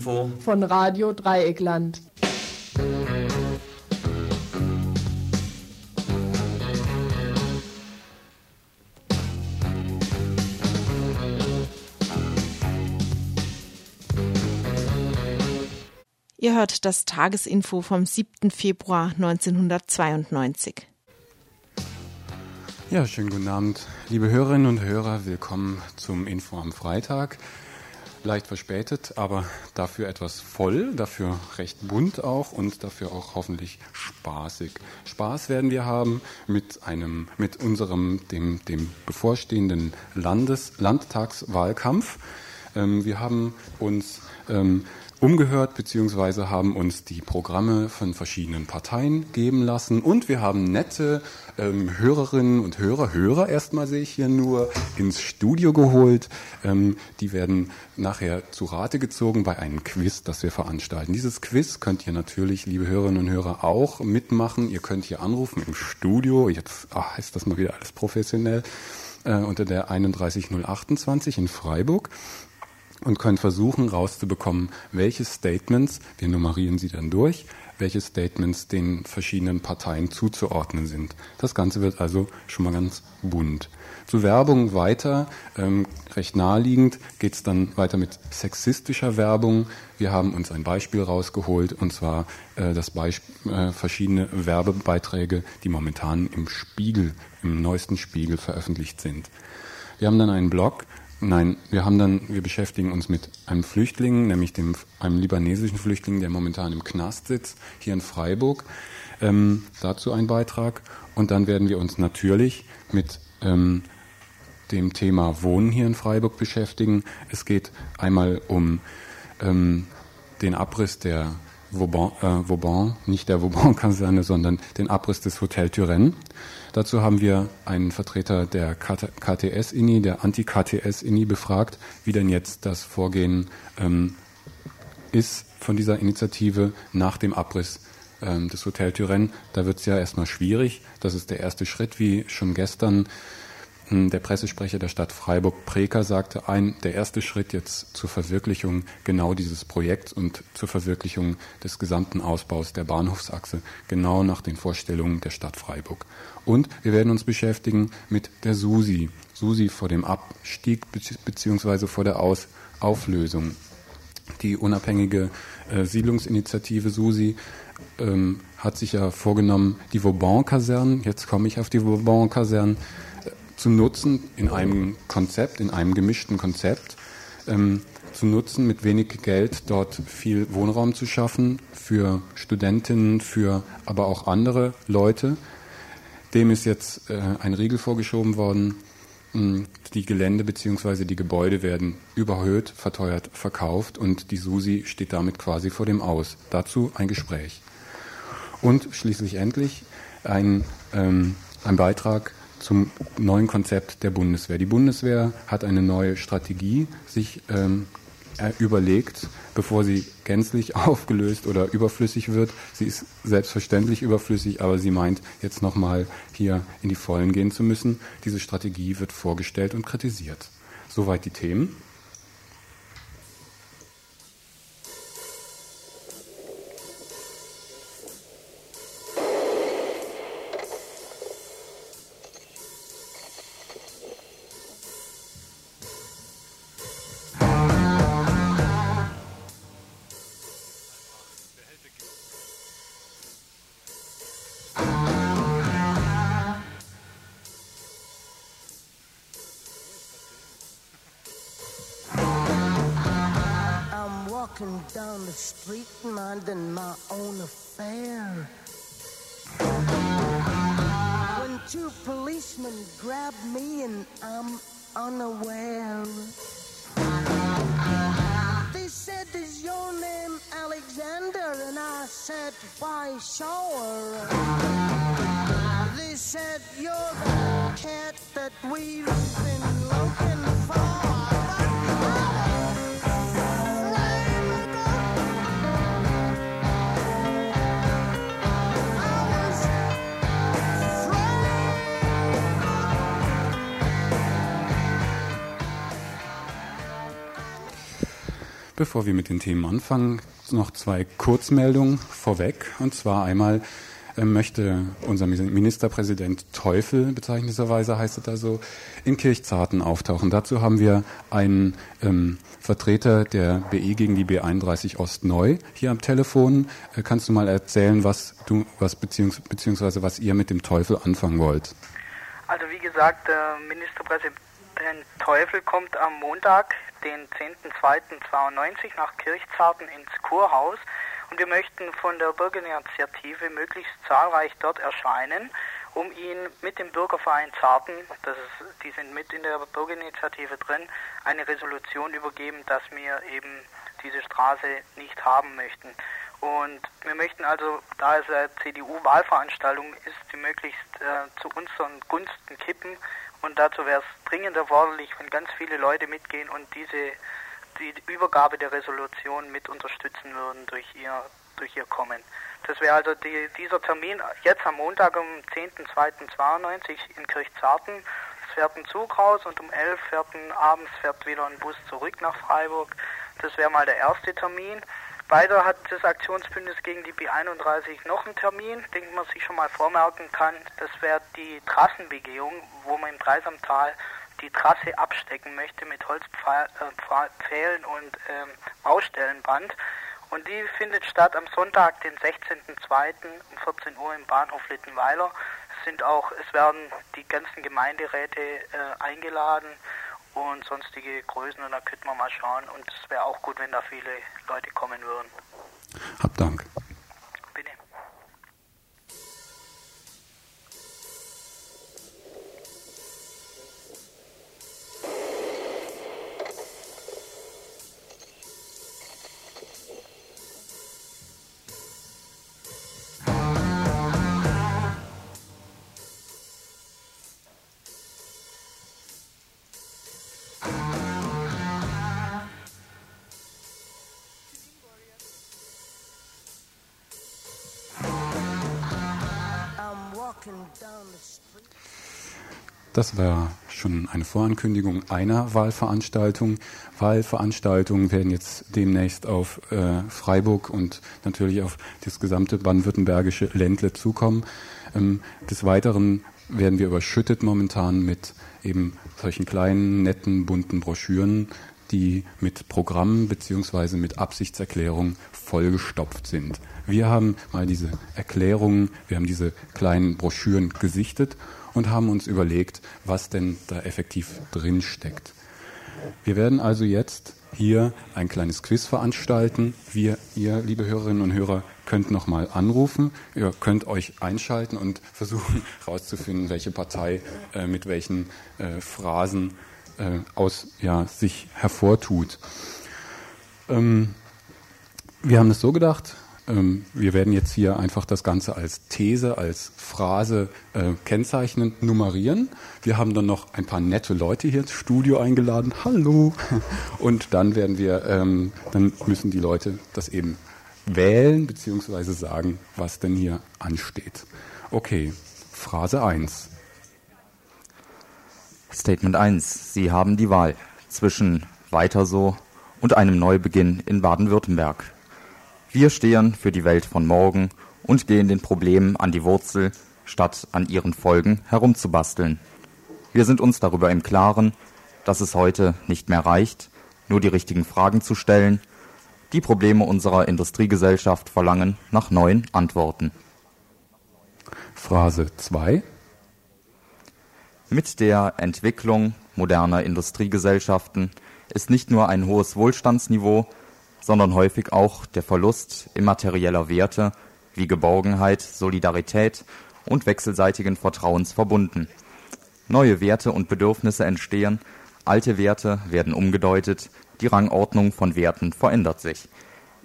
Tagesinfo von Radio Dreieckland. Ihr hört das Tagesinfo vom 7. Februar 1992. Ja, schönen guten Abend, liebe Hörerinnen und Hörer. Willkommen zum Info am Freitag. Leicht verspätet, aber dafür etwas voll, dafür recht bunt auch und dafür auch hoffentlich spaßig. Spaß werden wir haben mit einem, mit unserem, dem, dem bevorstehenden Landes, Landtagswahlkampf. Ähm, wir haben uns ähm, umgehört beziehungsweise haben uns die Programme von verschiedenen Parteien geben lassen und wir haben nette ähm, Hörerinnen und Hörer, Hörer erstmal sehe ich hier nur, ins Studio geholt. Ähm, die werden nachher zu Rate gezogen bei einem Quiz, das wir veranstalten. Dieses Quiz könnt ihr natürlich, liebe Hörerinnen und Hörer, auch mitmachen. Ihr könnt hier anrufen im Studio. Jetzt ach, ist das mal wieder alles professionell. Äh, unter der 31028 in Freiburg und können versuchen rauszubekommen, welche Statements, wir nummerieren sie dann durch, welche Statements den verschiedenen Parteien zuzuordnen sind. Das Ganze wird also schon mal ganz bunt. Zu Werbung weiter, ähm, recht naheliegend, geht es dann weiter mit sexistischer Werbung. Wir haben uns ein Beispiel rausgeholt, und zwar äh, das Beisp äh, verschiedene Werbebeiträge, die momentan im Spiegel, im neuesten Spiegel veröffentlicht sind. Wir haben dann einen Blog, Nein, wir haben dann, wir beschäftigen uns mit einem Flüchtling, nämlich dem, einem libanesischen Flüchtling, der momentan im Knast sitzt, hier in Freiburg. Ähm, dazu ein Beitrag. Und dann werden wir uns natürlich mit ähm, dem Thema Wohnen hier in Freiburg beschäftigen. Es geht einmal um ähm, den Abriss der Vauban, äh, Vauban nicht der Vauban-Kaserne, sondern den Abriss des Hotel Turenne. Dazu haben wir einen Vertreter der KTS-INI, der Anti-KTS-INI befragt, wie denn jetzt das Vorgehen ähm, ist von dieser Initiative nach dem Abriss ähm, des Hotel Turenne. Da wird es ja erstmal schwierig. Das ist der erste Schritt, wie schon gestern der Pressesprecher der Stadt Freiburg, Preker, sagte ein, der erste Schritt jetzt zur Verwirklichung genau dieses Projekts und zur Verwirklichung des gesamten Ausbaus der Bahnhofsachse, genau nach den Vorstellungen der Stadt Freiburg. Und wir werden uns beschäftigen mit der SUSI. SUSI vor dem Abstieg beziehungsweise vor der Aus Auflösung. Die unabhängige äh, Siedlungsinitiative SUSI ähm, hat sich ja vorgenommen, die Vauban-Kasernen, jetzt komme ich auf die Vauban-Kasernen, zu nutzen in einem Konzept, in einem gemischten Konzept, ähm, zu nutzen, mit wenig Geld dort viel Wohnraum zu schaffen für Studentinnen, für aber auch andere Leute, dem ist jetzt äh, ein Riegel vorgeschoben worden. Hm, die Gelände bzw. die Gebäude werden überhöht, verteuert, verkauft und die SUSI steht damit quasi vor dem Aus. Dazu ein Gespräch. Und schließlich endlich ein, ähm, ein Beitrag zum neuen Konzept der Bundeswehr. Die Bundeswehr hat eine neue Strategie sich ähm, überlegt, bevor sie gänzlich aufgelöst oder überflüssig wird. Sie ist selbstverständlich überflüssig, aber sie meint jetzt nochmal hier in die Vollen gehen zu müssen. Diese Strategie wird vorgestellt und kritisiert. Soweit die Themen. Bevor wir mit den Themen anfangen, noch zwei Kurzmeldungen vorweg. Und zwar einmal äh, möchte unser Ministerpräsident Teufel, bezeichnenderweise heißt es da so, in Kirchzarten auftauchen. Dazu haben wir einen ähm, Vertreter der BE gegen die B31 Ost neu hier am Telefon. Äh, kannst du mal erzählen, was du, was beziehungs beziehungsweise was ihr mit dem Teufel anfangen wollt? Also wie gesagt, der Ministerpräsident Teufel kommt am Montag, den 10.02.92 nach Kirchzarten ins Kurhaus und wir möchten von der Bürgerinitiative möglichst zahlreich dort erscheinen, um ihn mit dem Bürgerverein Zarten, das ist, die sind mit in der Bürgerinitiative drin, eine Resolution übergeben, dass wir eben diese Straße nicht haben möchten. Und wir möchten also, da es eine CDU-Wahlveranstaltung ist, die möglichst äh, zu unseren Gunsten kippen. Und dazu wäre es dringend erforderlich, wenn ganz viele Leute mitgehen und diese die Übergabe der Resolution mit unterstützen würden durch ihr, durch ihr Kommen. Das wäre also die, dieser Termin jetzt am Montag um 10.02.92 in Kirchzarten. Es fährt ein Zug raus und um 11 fährt ein, abends fährt wieder ein Bus zurück nach Freiburg. Das wäre mal der erste Termin. Weiter hat das Aktionsbündnis gegen die B31 noch einen Termin, den man sich schon mal vormerken kann. Das wäre die Trassenbegehung, wo man im Dreisamtal die Trasse abstecken möchte mit Holzpfählen und ähm, Baustellenband. Und die findet statt am Sonntag, den 16.02. um 14 Uhr im Bahnhof Littenweiler. Es sind auch, es werden die ganzen Gemeinderäte äh, eingeladen und sonstige Größen und da könnte man mal schauen. Und es wäre auch gut, wenn da viele Leute kommen würden. Hab Dank. Das war schon eine Vorankündigung einer Wahlveranstaltung. Wahlveranstaltungen werden jetzt demnächst auf äh, Freiburg und natürlich auf das gesamte baden-württembergische Ländle zukommen. Ähm, des Weiteren werden wir überschüttet momentan mit eben solchen kleinen, netten, bunten Broschüren, die mit Programmen beziehungsweise mit Absichtserklärungen vollgestopft sind. Wir haben mal diese Erklärungen, wir haben diese kleinen Broschüren gesichtet und haben uns überlegt, was denn da effektiv drin steckt. Wir werden also jetzt hier ein kleines Quiz veranstalten. Wir, ihr, liebe Hörerinnen und Hörer, könnt nochmal anrufen. Ihr könnt euch einschalten und versuchen herauszufinden, welche Partei äh, mit welchen äh, Phrasen äh, aus ja, sich hervortut. Ähm, wir haben es so gedacht, ähm, wir werden jetzt hier einfach das Ganze als These, als Phrase äh, kennzeichnen, nummerieren. Wir haben dann noch ein paar nette Leute hier ins Studio eingeladen. Hallo! Und dann werden wir, ähm, dann müssen die Leute das eben wählen beziehungsweise sagen, was denn hier ansteht. Okay, Phrase 1. Statement 1. Sie haben die Wahl zwischen weiter so und einem Neubeginn in Baden-Württemberg. Wir stehen für die Welt von morgen und gehen den Problemen an die Wurzel, statt an ihren Folgen herumzubasteln. Wir sind uns darüber im Klaren, dass es heute nicht mehr reicht, nur die richtigen Fragen zu stellen. Die Probleme unserer Industriegesellschaft verlangen nach neuen Antworten. Phrase 2 Mit der Entwicklung moderner Industriegesellschaften ist nicht nur ein hohes Wohlstandsniveau, sondern häufig auch der Verlust immaterieller Werte wie Geborgenheit, Solidarität und wechselseitigen Vertrauens verbunden. Neue Werte und Bedürfnisse entstehen, alte Werte werden umgedeutet, die Rangordnung von Werten verändert sich.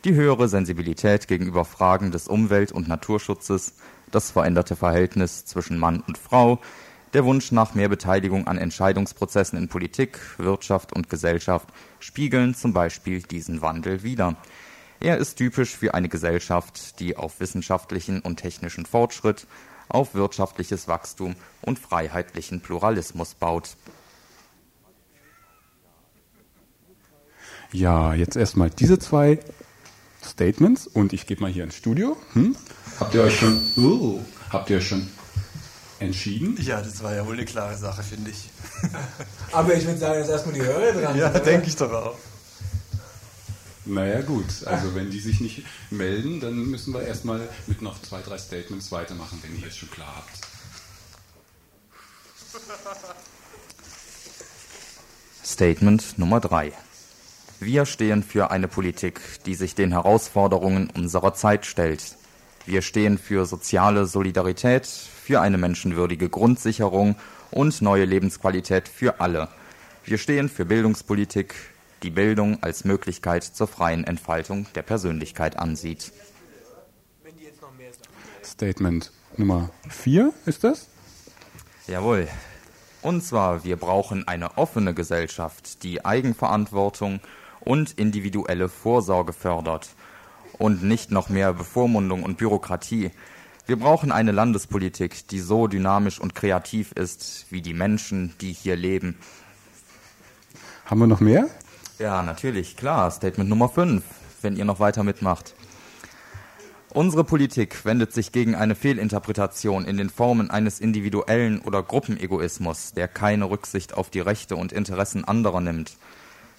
Die höhere Sensibilität gegenüber Fragen des Umwelt- und Naturschutzes, das veränderte Verhältnis zwischen Mann und Frau, der Wunsch nach mehr Beteiligung an Entscheidungsprozessen in Politik, Wirtschaft und Gesellschaft spiegeln zum Beispiel diesen Wandel wider. Er ist typisch für eine Gesellschaft, die auf wissenschaftlichen und technischen Fortschritt, auf wirtschaftliches Wachstum und freiheitlichen Pluralismus baut. Ja, jetzt erstmal diese zwei Statements und ich gebe mal hier ins Studio. Hm? Habt ihr euch schon, uh, habt ihr euch schon entschieden? Ja, das war ja wohl eine klare Sache, finde ich. Aber ich würde sagen, dass erstmal die Hörer dran Ja, denke ich doch auch. Naja gut, also wenn die sich nicht melden, dann müssen wir erstmal mit noch zwei, drei Statements weitermachen, wenn ihr es schon klar habt. Statement Nummer 3. Wir stehen für eine Politik, die sich den Herausforderungen unserer Zeit stellt. Wir stehen für soziale Solidarität, für eine menschenwürdige Grundsicherung und neue Lebensqualität für alle. Wir stehen für Bildungspolitik, die Bildung als Möglichkeit zur freien Entfaltung der Persönlichkeit ansieht. Statement Nummer 4 ist das? Jawohl. Und zwar, wir brauchen eine offene Gesellschaft, die Eigenverantwortung und individuelle Vorsorge fördert und nicht noch mehr Bevormundung und Bürokratie. Wir brauchen eine Landespolitik, die so dynamisch und kreativ ist wie die Menschen, die hier leben. Haben wir noch mehr? Ja, natürlich, klar. Statement Nummer 5, wenn ihr noch weiter mitmacht. Unsere Politik wendet sich gegen eine Fehlinterpretation in den Formen eines individuellen oder Gruppenegoismus, der keine Rücksicht auf die Rechte und Interessen anderer nimmt.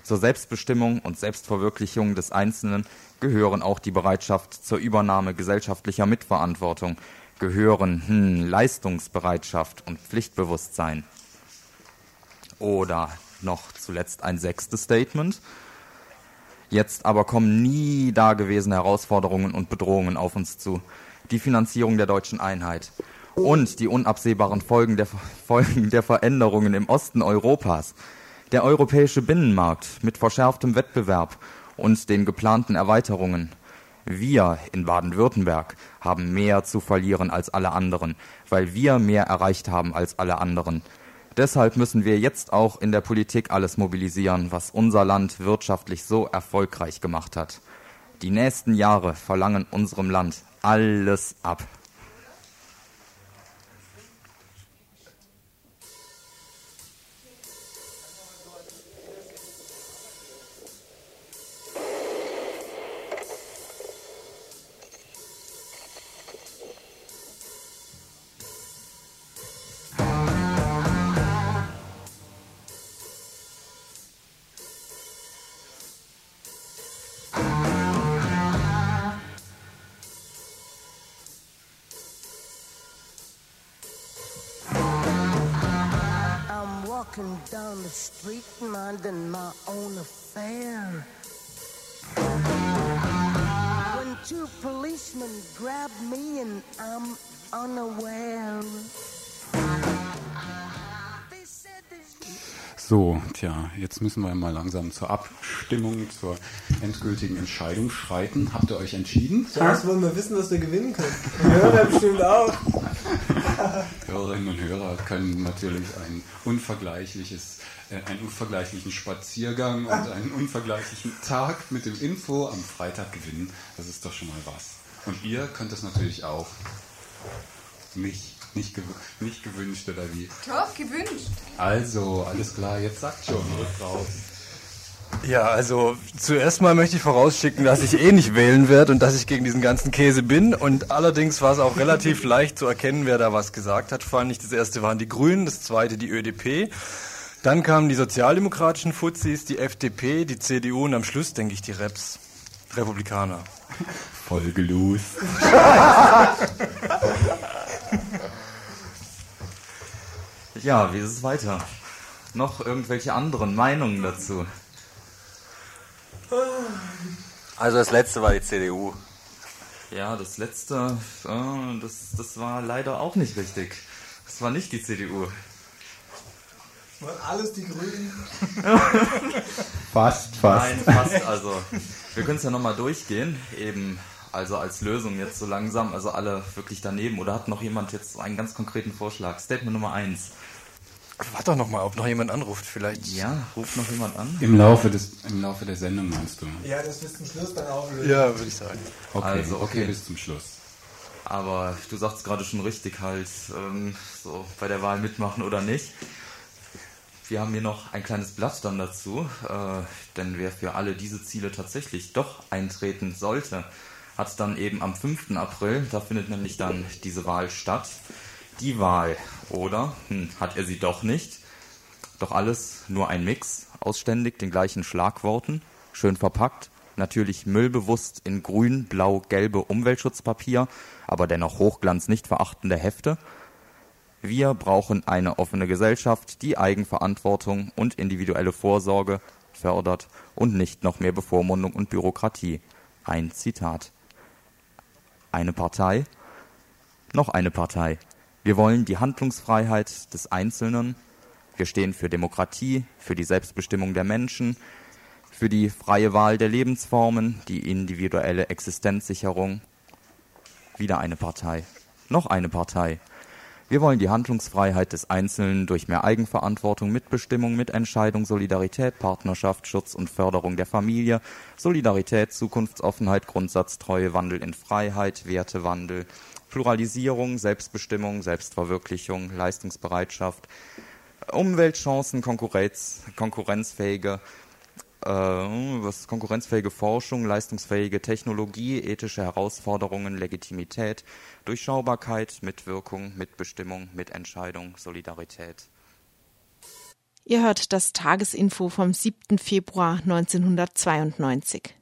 Zur Selbstbestimmung und Selbstverwirklichung des Einzelnen gehören auch die Bereitschaft zur Übernahme gesellschaftlicher Mitverantwortung, gehören hm, Leistungsbereitschaft und Pflichtbewusstsein. Oder noch zuletzt ein sechstes Statement. Jetzt aber kommen nie dagewesene Herausforderungen und Bedrohungen auf uns zu. Die Finanzierung der deutschen Einheit und die unabsehbaren Folgen der, Folgen der Veränderungen im Osten Europas. Der europäische Binnenmarkt mit verschärftem Wettbewerb und den geplanten Erweiterungen. Wir in Baden-Württemberg haben mehr zu verlieren als alle anderen, weil wir mehr erreicht haben als alle anderen. Deshalb müssen wir jetzt auch in der Politik alles mobilisieren, was unser Land wirtschaftlich so erfolgreich gemacht hat. Die nächsten Jahre verlangen unserem Land alles ab. Walking down the street minding my own affair. When two policemen grab me and I'm unaware. So, tja, jetzt müssen wir mal langsam zur Abstimmung, zur endgültigen Entscheidung schreiten. Habt ihr euch entschieden? Zuerst wollen wir wissen, was wir gewinnen können. Hörer bestimmt auch. Hörerinnen und Hörer können natürlich ein unvergleichliches, äh, einen unvergleichlichen Spaziergang und einen unvergleichlichen Tag mit dem Info am Freitag gewinnen. Das ist doch schon mal was. Und ihr könnt es natürlich auch. Nicht, nicht, gew nicht gewünscht oder wie? Doch, gewünscht. Also, alles klar, jetzt sagt schon, rückt raus. Ja, also zuerst mal möchte ich vorausschicken, dass ich eh nicht wählen werde und dass ich gegen diesen ganzen Käse bin. Und allerdings war es auch relativ leicht zu erkennen, wer da was gesagt hat. Vor allem nicht das erste waren die Grünen, das zweite die ÖDP. Dann kamen die sozialdemokratischen Fuzis, die FDP, die CDU und am Schluss, denke ich, die Reps. Republikaner. Folge los. Ja, wie ist es weiter? Noch irgendwelche anderen Meinungen dazu? Also das letzte war die CDU. Ja, das letzte, äh, das, das war leider auch nicht richtig. Das war nicht die CDU. Waren alles die Grünen. Fast, fast. Nein, fast. Also, wir können es ja nochmal durchgehen. Eben, also als Lösung jetzt so langsam. Also alle wirklich daneben. Oder hat noch jemand jetzt einen ganz konkreten Vorschlag? Statement Nummer eins. Warte doch noch mal, ob noch jemand anruft. Vielleicht. Ja, ruft noch jemand an? Im Laufe, des, Im Laufe der Sendung meinst du? Ja, das bis zum Schluss dann auflösen. Ja, würde ich sagen. Okay, Also, okay. okay. bis zum Schluss. Aber du sagst gerade schon richtig halt, ähm, so bei der Wahl mitmachen oder nicht. wir haben hier noch ein kleines Blatt dann dazu, äh, denn wer für alle diese Ziele tatsächlich doch eintreten sollte, hat dann eben am 5. April, da findet nämlich dann diese Wahl statt, die Wahl, oder? Hm, hat er sie doch nicht? Doch alles nur ein Mix, aus ständig den gleichen Schlagworten, schön verpackt, natürlich müllbewusst in grün, blau, gelbe Umweltschutzpapier, aber dennoch Hochglanz nicht verachtende Hefte. Wir brauchen eine offene Gesellschaft, die Eigenverantwortung und individuelle Vorsorge fördert und nicht noch mehr Bevormundung und Bürokratie. Ein Zitat. Eine Partei? Noch eine Partei. Wir wollen die Handlungsfreiheit des Einzelnen. Wir stehen für Demokratie, für die Selbstbestimmung der Menschen, für die freie Wahl der Lebensformen, die individuelle Existenzsicherung. Wieder eine Partei. Noch eine Partei. Wir wollen die Handlungsfreiheit des Einzelnen durch mehr Eigenverantwortung, Mitbestimmung, Mitentscheidung, Solidarität, Partnerschaft, Schutz und Förderung der Familie, Solidarität, Zukunftsoffenheit, Grundsatztreue, Wandel in Freiheit, Wertewandel, Pluralisierung, Selbstbestimmung, Selbstverwirklichung, Leistungsbereitschaft, Umweltchancen, Konkurrenz, konkurrenzfähige äh, was konkurrenzfähige Forschung, leistungsfähige Technologie, ethische Herausforderungen, Legitimität, Durchschaubarkeit, Mitwirkung, Mitbestimmung, Mitentscheidung, Solidarität. Ihr hört das Tagesinfo vom 7. Februar 1992.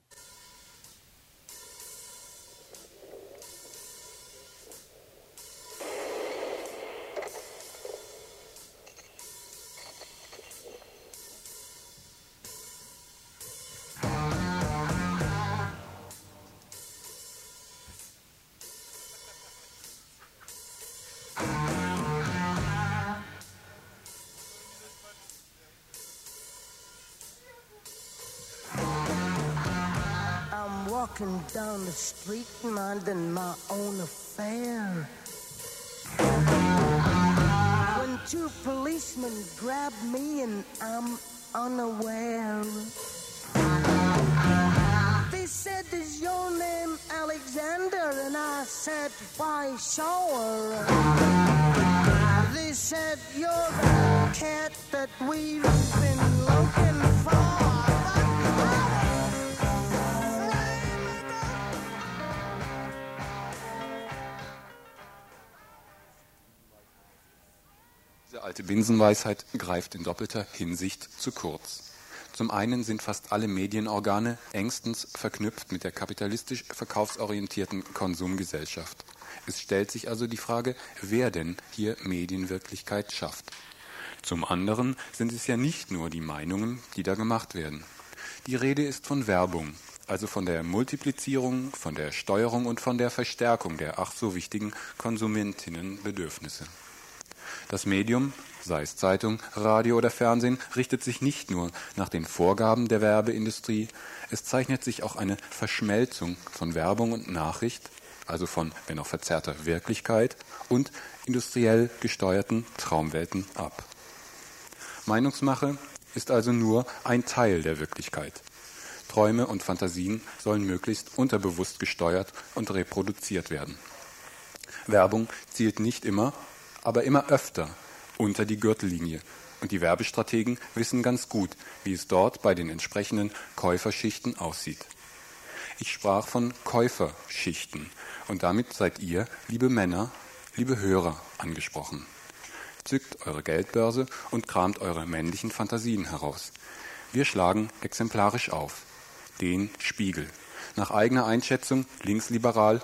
Down the street minding my own affair. When two policemen grab me and I'm unaware. They said, Is your name Alexander? And I said, Why, sure. They said, You're the cat that we've been looking for. Alte Binsenweisheit greift in doppelter Hinsicht zu kurz. Zum einen sind fast alle Medienorgane engstens verknüpft mit der kapitalistisch verkaufsorientierten Konsumgesellschaft. Es stellt sich also die Frage, wer denn hier Medienwirklichkeit schafft. Zum anderen sind es ja nicht nur die Meinungen, die da gemacht werden. Die Rede ist von Werbung, also von der Multiplizierung, von der Steuerung und von der Verstärkung der ach so wichtigen Konsumentinnenbedürfnisse. Das Medium, sei es Zeitung, Radio oder Fernsehen, richtet sich nicht nur nach den Vorgaben der Werbeindustrie, es zeichnet sich auch eine Verschmelzung von Werbung und Nachricht, also von, wenn auch verzerrter Wirklichkeit und industriell gesteuerten Traumwelten ab. Meinungsmache ist also nur ein Teil der Wirklichkeit. Träume und Fantasien sollen möglichst unterbewusst gesteuert und reproduziert werden. Werbung zielt nicht immer aber immer öfter unter die Gürtellinie. Und die Werbestrategen wissen ganz gut, wie es dort bei den entsprechenden Käuferschichten aussieht. Ich sprach von Käuferschichten und damit seid ihr, liebe Männer, liebe Hörer, angesprochen. Zückt eure Geldbörse und kramt eure männlichen Fantasien heraus. Wir schlagen exemplarisch auf. Den Spiegel. Nach eigener Einschätzung linksliberal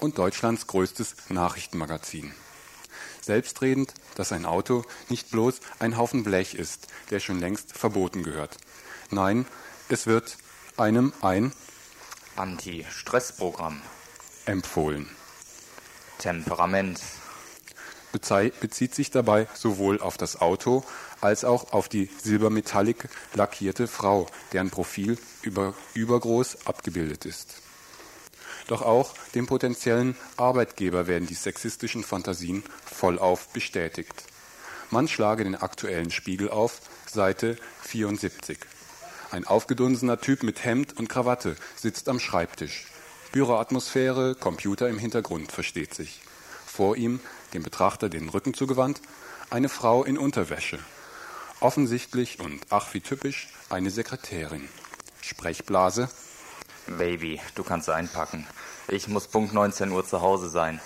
und Deutschlands größtes Nachrichtenmagazin selbstredend, dass ein Auto nicht bloß ein Haufen Blech ist, der schon längst verboten gehört. Nein, es wird einem ein Anti-Stress-Programm empfohlen. Temperament bezieht sich dabei sowohl auf das Auto als auch auf die silbermetallic lackierte Frau, deren Profil über, übergroß abgebildet ist. Doch auch dem potenziellen Arbeitgeber werden die sexistischen Fantasien vollauf bestätigt. Man schlage den aktuellen Spiegel auf, Seite 74. Ein aufgedunsener Typ mit Hemd und Krawatte sitzt am Schreibtisch. Büroatmosphäre, Computer im Hintergrund, versteht sich. Vor ihm, dem Betrachter den Rücken zugewandt, eine Frau in Unterwäsche. Offensichtlich und ach wie typisch eine Sekretärin. Sprechblase. Baby, du kannst einpacken. Ich muss Punkt 19 Uhr zu Hause sein.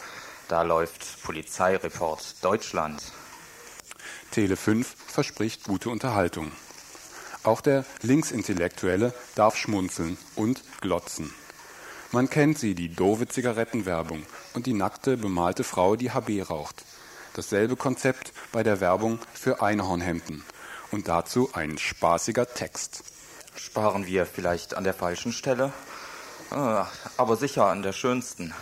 Da läuft Polizeireport Deutschland. Tele 5 verspricht gute Unterhaltung. Auch der Linksintellektuelle darf schmunzeln und glotzen. Man kennt sie, die doofe Zigarettenwerbung und die nackte, bemalte Frau, die HB raucht. Dasselbe Konzept bei der Werbung für Einhornhemden. Und dazu ein spaßiger Text. Sparen wir vielleicht an der falschen Stelle? Ah, aber sicher an der schönsten.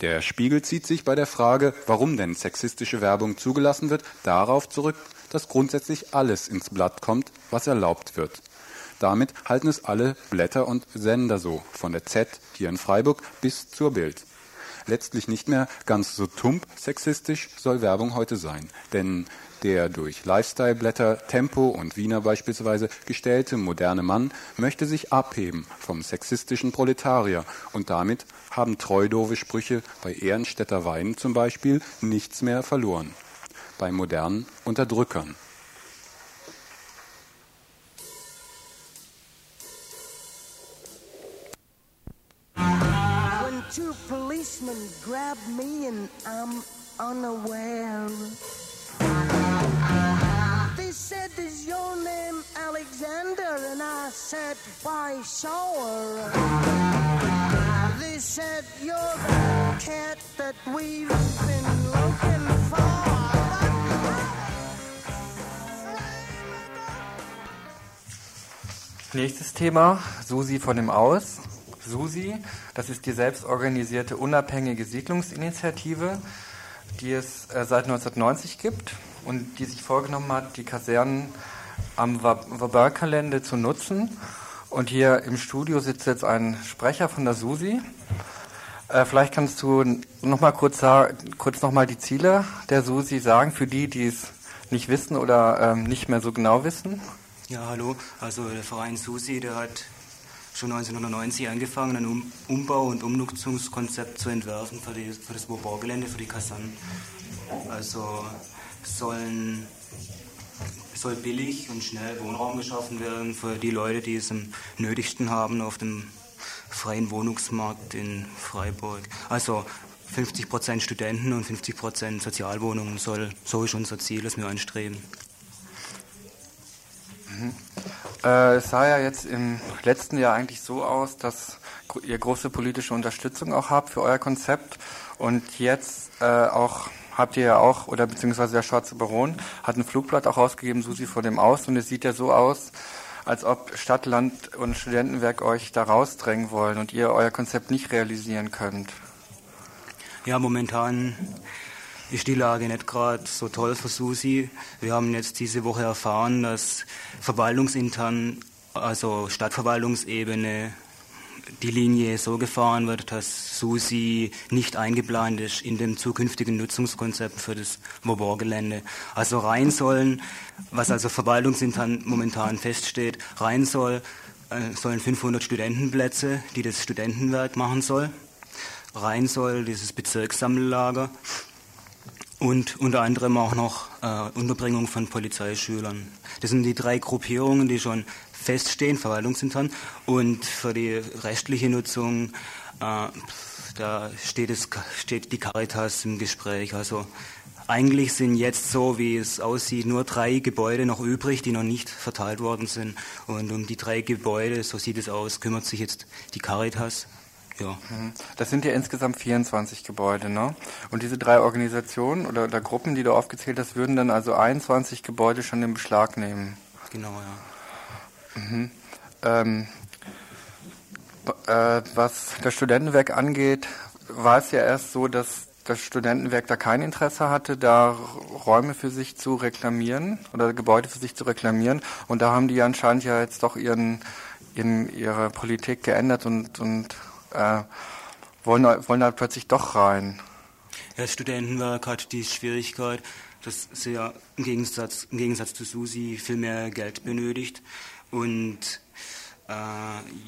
Der Spiegel zieht sich bei der Frage, warum denn sexistische Werbung zugelassen wird, darauf zurück, dass grundsätzlich alles ins Blatt kommt, was erlaubt wird. Damit halten es alle Blätter und Sender so, von der Z hier in Freiburg bis zur Bild. Letztlich nicht mehr ganz so tump sexistisch soll Werbung heute sein, denn der durch Lifestyle-Blätter Tempo und Wiener beispielsweise gestellte moderne Mann möchte sich abheben vom sexistischen Proletarier und damit haben treudove Sprüche bei Ehrenstädter Wein zum Beispiel nichts mehr verloren. Bei modernen Unterdrückern. When two policemen grabbed me and I'm unaware. They said, Is your name Alexander? And I said, Why, sure. They said, You're the cat that we've been looking for. Nächstes Thema, Susi von dem Aus. Susi, das ist die selbstorganisierte unabhängige Siedlungsinitiative, die es äh, seit 1990 gibt und die sich vorgenommen hat, die Kasernen am Waberkalende zu nutzen. Und hier im Studio sitzt jetzt ein Sprecher von der Susi. Äh, vielleicht kannst du noch mal kurz, kurz noch mal die Ziele der Susi sagen, für die, die es nicht wissen oder ähm, nicht mehr so genau wissen. Ja, hallo. Also der Verein Susi, der hat schon 1990 angefangen, ein um Umbau- und Umnutzungskonzept zu entwerfen für, die, für das Bourborgelände, für die Kasernen. Also sollen, soll billig und schnell Wohnraum geschaffen werden für die Leute, die es am nötigsten haben auf dem freien Wohnungsmarkt in Freiburg. Also 50 Prozent Studenten und 50 Prozent Sozialwohnungen soll, so ist unser Ziel, das wir anstreben. Mhm. Äh, es sah ja jetzt im letzten Jahr eigentlich so aus, dass ihr große politische Unterstützung auch habt für euer Konzept und jetzt äh, auch habt ihr ja auch, oder beziehungsweise der Schwarze Baron hat ein Flugblatt auch rausgegeben, Susi vor dem Aus und es sieht ja so aus, als ob Stadt, Land und Studentenwerk euch da rausdrängen wollen und ihr euer Konzept nicht realisieren könnt. Ja, momentan ist die Lage nicht gerade so toll für Susi. Wir haben jetzt diese Woche erfahren, dass verwaltungsintern, also Stadtverwaltungsebene, die Linie so gefahren wird, dass Susi nicht eingeplant ist in dem zukünftigen Nutzungskonzept für das Vauban-Gelände. Also rein sollen, was also verwaltungsintern momentan feststeht, rein soll, äh, sollen 500 Studentenplätze, die das Studentenwerk machen soll. Rein soll dieses Bezirkssammellager und unter anderem auch noch äh, Unterbringung von Polizeischülern. Das sind die drei Gruppierungen, die schon feststehen, verwaltungsintern. Und für die restliche Nutzung, äh, da steht, es, steht die Caritas im Gespräch. Also eigentlich sind jetzt so, wie es aussieht, nur drei Gebäude noch übrig, die noch nicht verteilt worden sind. Und um die drei Gebäude, so sieht es aus, kümmert sich jetzt die Caritas. Ja. Mhm. Das sind ja insgesamt 24 Gebäude, ne? Und diese drei Organisationen oder, oder Gruppen, die du aufgezählt hast, würden dann also 21 Gebäude schon in Beschlag nehmen. Genau, ja. Mhm. Ähm, äh, was das Studentenwerk angeht, war es ja erst so, dass das Studentenwerk da kein Interesse hatte, da Räume für sich zu reklamieren oder Gebäude für sich zu reklamieren. Und da haben die anscheinend ja jetzt doch ihren, ihren ihre Politik geändert und, und äh, wollen, wollen da plötzlich doch rein. Das Studentenwerk hat die Schwierigkeit, dass sie ja im Gegensatz, im Gegensatz zu Susi viel mehr Geld benötigt. Und äh,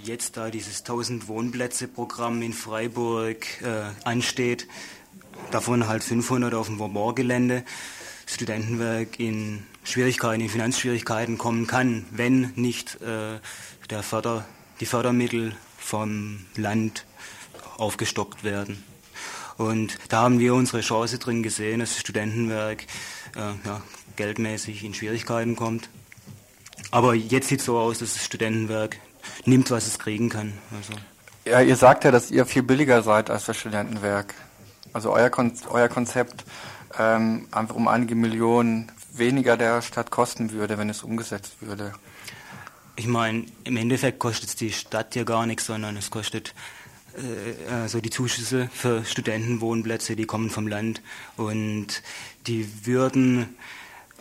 jetzt, da dieses 1000 Wohnplätze-Programm in Freiburg äh, ansteht, davon halt 500 auf dem Vauban-Gelände, Studentenwerk in Schwierigkeiten, in Finanzschwierigkeiten kommen kann, wenn nicht äh, der Förder, die Fördermittel vom Land aufgestockt werden. Und da haben wir unsere Chance drin gesehen, dass das Studentenwerk äh, ja, geldmäßig in Schwierigkeiten kommt. Aber jetzt sieht es so aus, dass das Studentenwerk nimmt, was es kriegen kann. Also. Ja, ihr sagt ja, dass ihr viel billiger seid als das Studentenwerk. Also euer, Kon euer Konzept ähm, einfach um einige Millionen weniger der Stadt kosten würde, wenn es umgesetzt würde. Ich meine, im Endeffekt kostet es die Stadt ja gar nichts, sondern es kostet äh, also die Zuschüsse für Studentenwohnplätze, die kommen vom Land und die würden,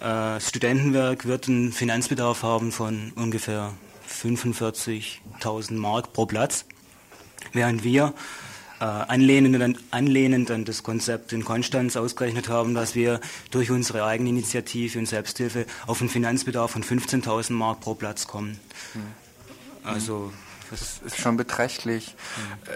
äh, Studentenwerk wird einen Finanzbedarf haben von ungefähr 45.000 Mark pro Platz, während wir äh, anlehnend, an, anlehnend an das Konzept in Konstanz ausgerechnet haben, dass wir durch unsere Eigeninitiative und Selbsthilfe auf einen Finanzbedarf von 15.000 Mark pro Platz kommen. Hm. Also das ist schon beträchtlich.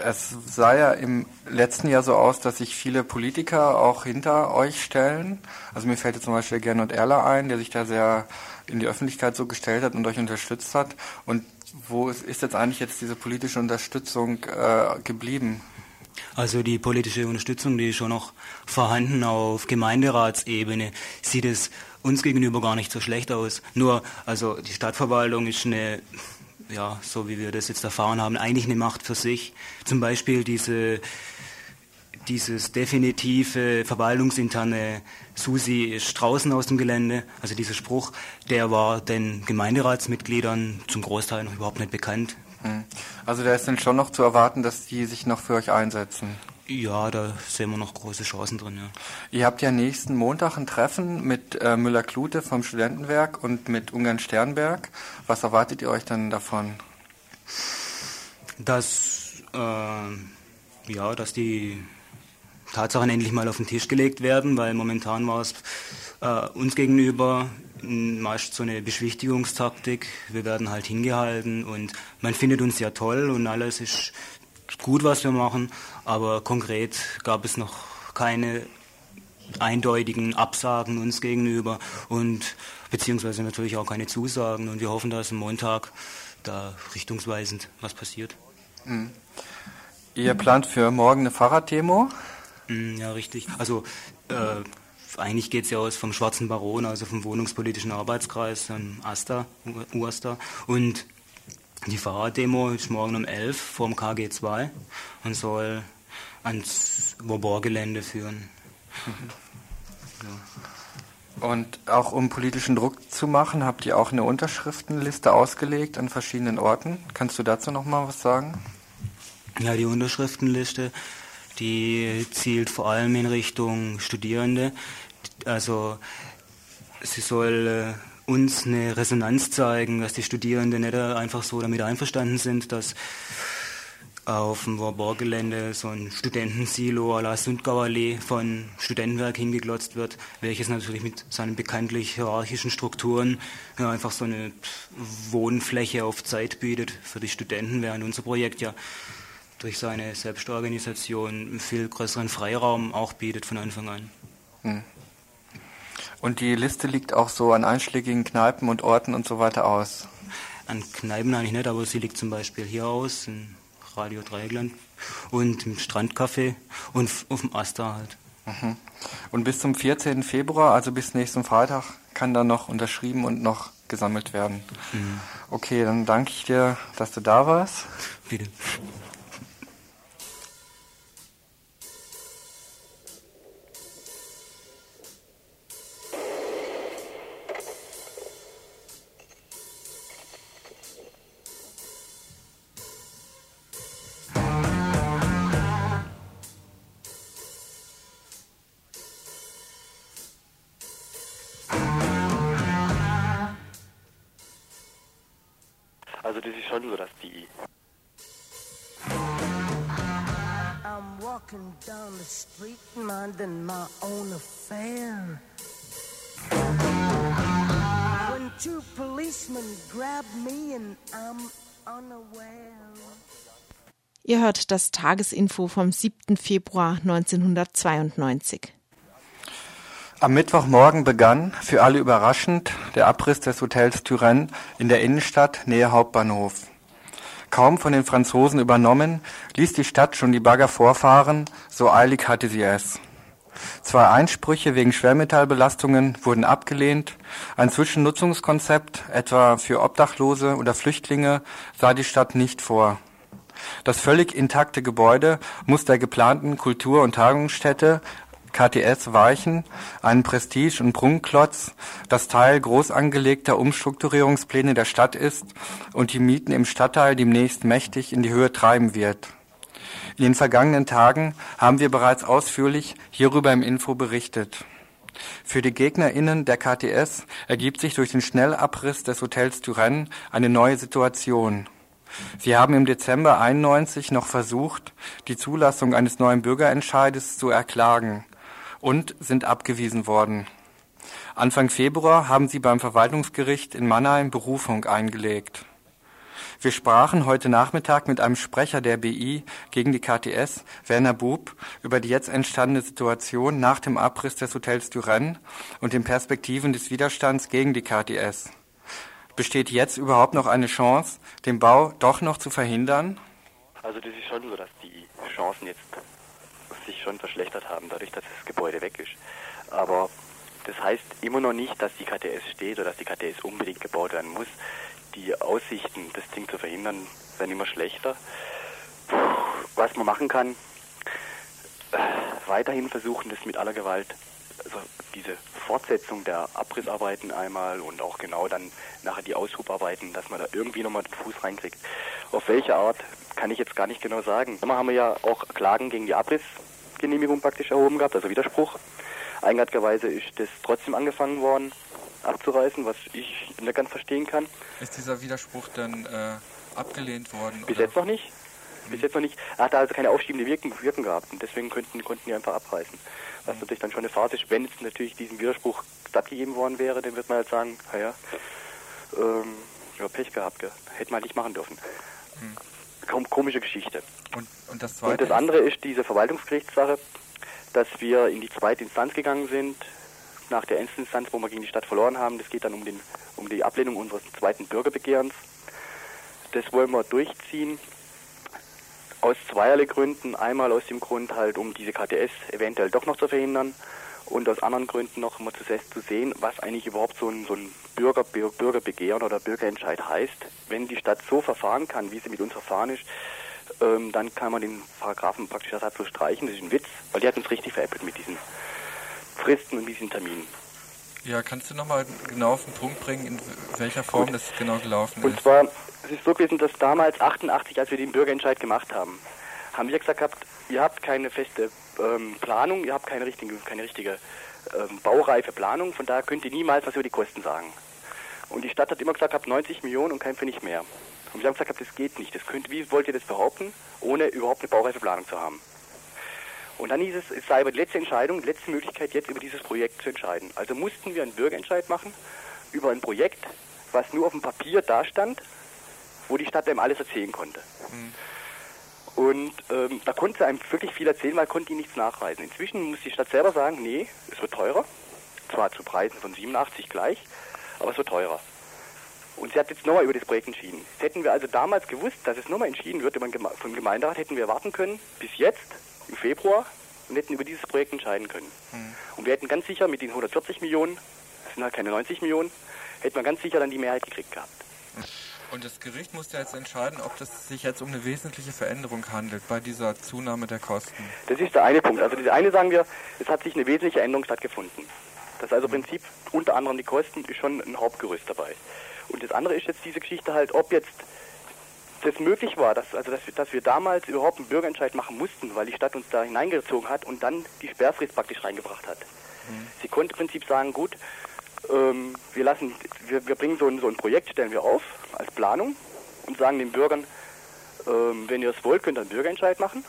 Es sah ja im letzten Jahr so aus, dass sich viele Politiker auch hinter euch stellen. Also mir fällt jetzt zum Beispiel Gernot Erler ein, der sich da sehr in die Öffentlichkeit so gestellt hat und euch unterstützt hat. Und wo ist, ist jetzt eigentlich jetzt diese politische Unterstützung äh, geblieben? Also die politische Unterstützung, die ist schon noch vorhanden auf Gemeinderatsebene, sieht es uns gegenüber gar nicht so schlecht aus. Nur, also die Stadtverwaltung ist eine ja, so wie wir das jetzt erfahren haben, eigentlich eine Macht für sich. Zum Beispiel diese, dieses definitive verwaltungsinterne Susi ist draußen aus dem Gelände. Also dieser Spruch, der war den Gemeinderatsmitgliedern zum Großteil noch überhaupt nicht bekannt. Hm. Also da ist dann schon noch zu erwarten, dass die sich noch für euch einsetzen. Ja, da sehen wir noch große Chancen drin, ja. Ihr habt ja nächsten Montag ein Treffen mit äh, Müller-Klute vom Studentenwerk und mit Ungarn-Sternberg. Was erwartet ihr euch dann davon? Dass, äh, ja, dass die Tatsachen endlich mal auf den Tisch gelegt werden, weil momentan war es äh, uns gegenüber meist so eine Beschwichtigungstaktik. Wir werden halt hingehalten und man findet uns ja toll und alles ist gut, was wir machen, aber konkret gab es noch keine eindeutigen Absagen uns gegenüber und beziehungsweise natürlich auch keine Zusagen und wir hoffen, dass am Montag da richtungsweisend was passiert. Mhm. Ihr plant für morgen eine Fahrraddemo? Mhm, ja, richtig. Also äh, eigentlich geht es ja aus vom Schwarzen Baron, also vom Wohnungspolitischen Arbeitskreis, ASTA, UASTA und die Fahrraddemo ist morgen um 11 vorm KG2 und soll ans Wobor-Gelände führen. Ja. Und auch um politischen Druck zu machen, habt ihr auch eine Unterschriftenliste ausgelegt an verschiedenen Orten. Kannst du dazu noch mal was sagen? Ja, die Unterschriftenliste, die zielt vor allem in Richtung Studierende. Also sie soll äh, uns eine Resonanz zeigen, dass die Studierenden nicht einfach so damit einverstanden sind, dass auf dem Warborg-Gelände so ein Studentensilo à la Sundgauer Allee von Studentenwerk hingeglotzt wird, welches natürlich mit seinen bekanntlich hierarchischen Strukturen ja, einfach so eine Wohnfläche auf Zeit bietet für die Studenten, während unser Projekt ja durch seine Selbstorganisation viel größeren Freiraum auch bietet von Anfang an. Hm. Und die Liste liegt auch so an einschlägigen Kneipen und Orten und so weiter aus? An Kneipen eigentlich nicht, aber sie liegt zum Beispiel hier aus, in Radio Dreieckland und im Strandcafé und auf dem Asta halt. Mhm. Und bis zum 14. Februar, also bis nächsten Freitag, kann da noch unterschrieben und noch gesammelt werden. Mhm. Okay, dann danke ich dir, dass du da warst. Bitte. Affair. When two policemen grab me and I'm unaware. Ihr hört das Tagesinfo vom 7. Februar 1992. Am Mittwochmorgen begann, für alle überraschend, der Abriss des Hotels Turenne in der Innenstadt nähe Hauptbahnhof. Kaum von den Franzosen übernommen, ließ die Stadt schon die Bagger vorfahren, so eilig hatte sie es. Zwei Einsprüche wegen Schwermetallbelastungen wurden abgelehnt, ein Zwischennutzungskonzept, etwa für Obdachlose oder Flüchtlinge, sah die Stadt nicht vor. Das völlig intakte Gebäude muss der geplanten Kultur- und Tagungsstätte KTS weichen, einen Prestige- und Prunkklotz, das Teil groß angelegter Umstrukturierungspläne der Stadt ist und die Mieten im Stadtteil demnächst mächtig in die Höhe treiben wird. In den vergangenen Tagen haben wir bereits ausführlich hierüber im Info berichtet. Für die GegnerInnen der KTS ergibt sich durch den Schnellabriss des Hotels Turenne eine neue Situation. Sie haben im Dezember 91 noch versucht, die Zulassung eines neuen Bürgerentscheides zu erklagen und sind abgewiesen worden. Anfang Februar haben sie beim Verwaltungsgericht in Mannheim Berufung eingelegt. Wir sprachen heute Nachmittag mit einem Sprecher der BI gegen die KTS, Werner Bub, über die jetzt entstandene Situation nach dem Abriss des Hotels Turenne und den Perspektiven des Widerstands gegen die KTS. Besteht jetzt überhaupt noch eine Chance, den Bau doch noch zu verhindern? Also das ist schon so, dass die Chancen jetzt sich schon verschlechtert haben, dadurch, dass das Gebäude weg ist. Aber das heißt immer noch nicht, dass die KTS steht oder dass die KTS unbedingt gebaut werden muss. Die Aussichten, das Ding zu verhindern, werden immer schlechter. Was man machen kann, weiterhin versuchen, das mit aller Gewalt, also diese Fortsetzung der Abrissarbeiten einmal und auch genau dann nachher die Aushubarbeiten, dass man da irgendwie nochmal den Fuß reinkriegt. Auf welche Art kann ich jetzt gar nicht genau sagen. Immer haben wir ja auch Klagen gegen die Abrissgenehmigung praktisch erhoben gehabt, also Widerspruch. Eigenartigerweise ist das trotzdem angefangen worden abzureißen, was ich nicht ganz verstehen kann. Ist dieser Widerspruch dann äh, abgelehnt worden? Bis oder? jetzt noch nicht. Bis jetzt noch nicht. Er hatte also keine aufschiebende Wirkung, Wirkung gehabt und deswegen könnten, konnten die einfach abreißen. Was Mhm. natürlich dann schon eine Phase ist. Wenn jetzt natürlich diesem Widerspruch stattgegeben worden wäre, dann wird man halt sagen, naja, ähm, ja, Pech gehabt, gell. hätte man nicht machen dürfen. Kom komische Geschichte. Und, und das Und zweite das andere ist diese Verwaltungsgerichtssache, dass wir in die zweite Instanz gegangen sind, nach der ersten Instanz, wo wir gegen die Stadt verloren haben. Das geht dann um, den, um die Ablehnung unseres zweiten Bürgerbegehrens. Das wollen wir durchziehen. Aus zweierlei Gründen. Einmal aus dem Grund halt, um diese KTS eventuell doch noch zu verhindern. Und aus anderen Gründen noch mal zu, se- zu sehen, was eigentlich überhaupt so ein, so ein Bürger, Bür- Bürgerbegehren oder Bürgerentscheid heißt. Wenn die Stadt so verfahren kann, wie sie mit uns verfahren ist, ähm, dann kann man den Paragraphen praktisch ersatzlos streichen. Das ist ein Witz, weil die hat uns richtig veräppelt mit diesen Fristen und diesen Terminen. Ja, kannst du nochmal genau auf den Punkt bringen, in welcher Form Gut. das genau gelaufen Und ist? zwar, es ist so gewesen, dass damals 88, als wir den Bürgerentscheid gemacht haben, haben wir gesagt gehabt, ihr habt keine feste ähm, Planung, ihr habt keine richtige, keine richtige ähm, baureife Planung, von daher könnt ihr niemals was über die Kosten sagen. Und die Stadt hat immer gesagt, habt 90 Millionen und kein Pfennig mehr. Und wir haben gesagt, das geht nicht. Das könnt, wie wollt ihr das behaupten, ohne überhaupt eine baureife Planung zu haben? Und dann hieß es, es sei aber die letzte Entscheidung, die letzte Möglichkeit, jetzt über dieses Projekt zu entscheiden. Also mussten wir einen Bürgerentscheid machen über ein Projekt, was nur auf dem Papier dastand, wo die Stadt einem alles erzählen konnte. Und ähm, da konnte sie einem wirklich viel erzählen, weil konnte ihnen nichts nachweisen. Inzwischen muss die Stadt selber sagen, nee, es wird teurer. Zwar zu Preisen von 87 gleich, aber es wird teurer. Und sie hat jetzt nochmal über das Projekt entschieden. Jetzt hätten wir also damals gewusst, dass es nochmal entschieden wird vom Gemeinderat, hätten wir warten können bis jetzt, im Februar, und hätten über dieses Projekt entscheiden können. Und wir hätten ganz sicher mit den 140 Millionen, das sind halt keine 90 Millionen, hätten wir ganz sicher dann die Mehrheit gekriegt gehabt. Und das Gericht muss ja jetzt entscheiden, ob das sich jetzt um eine wesentliche Veränderung handelt bei dieser Zunahme der Kosten. Das ist der eine Punkt. Also das eine sagen wir, es hat sich eine wesentliche Änderung stattgefunden. Das ist also im Prinzip unter anderem die Kosten ist schon ein Hauptgerüst dabei. Und das andere ist jetzt diese Geschichte halt, ob jetzt das möglich war, dass, also dass, wir, dass wir damals überhaupt einen Bürgerentscheid machen mussten, weil die Stadt uns da hineingezogen hat und dann die Sperrfrist praktisch reingebracht hat. Sie konnte im Prinzip sagen, gut, ähm, wir lassen, wir, wir bringen so ein, so ein Projekt, stellen wir auf als Planung und sagen den Bürgern, ähm, wenn ihr es wollt, könnt ihr einen Bürgerentscheid machen.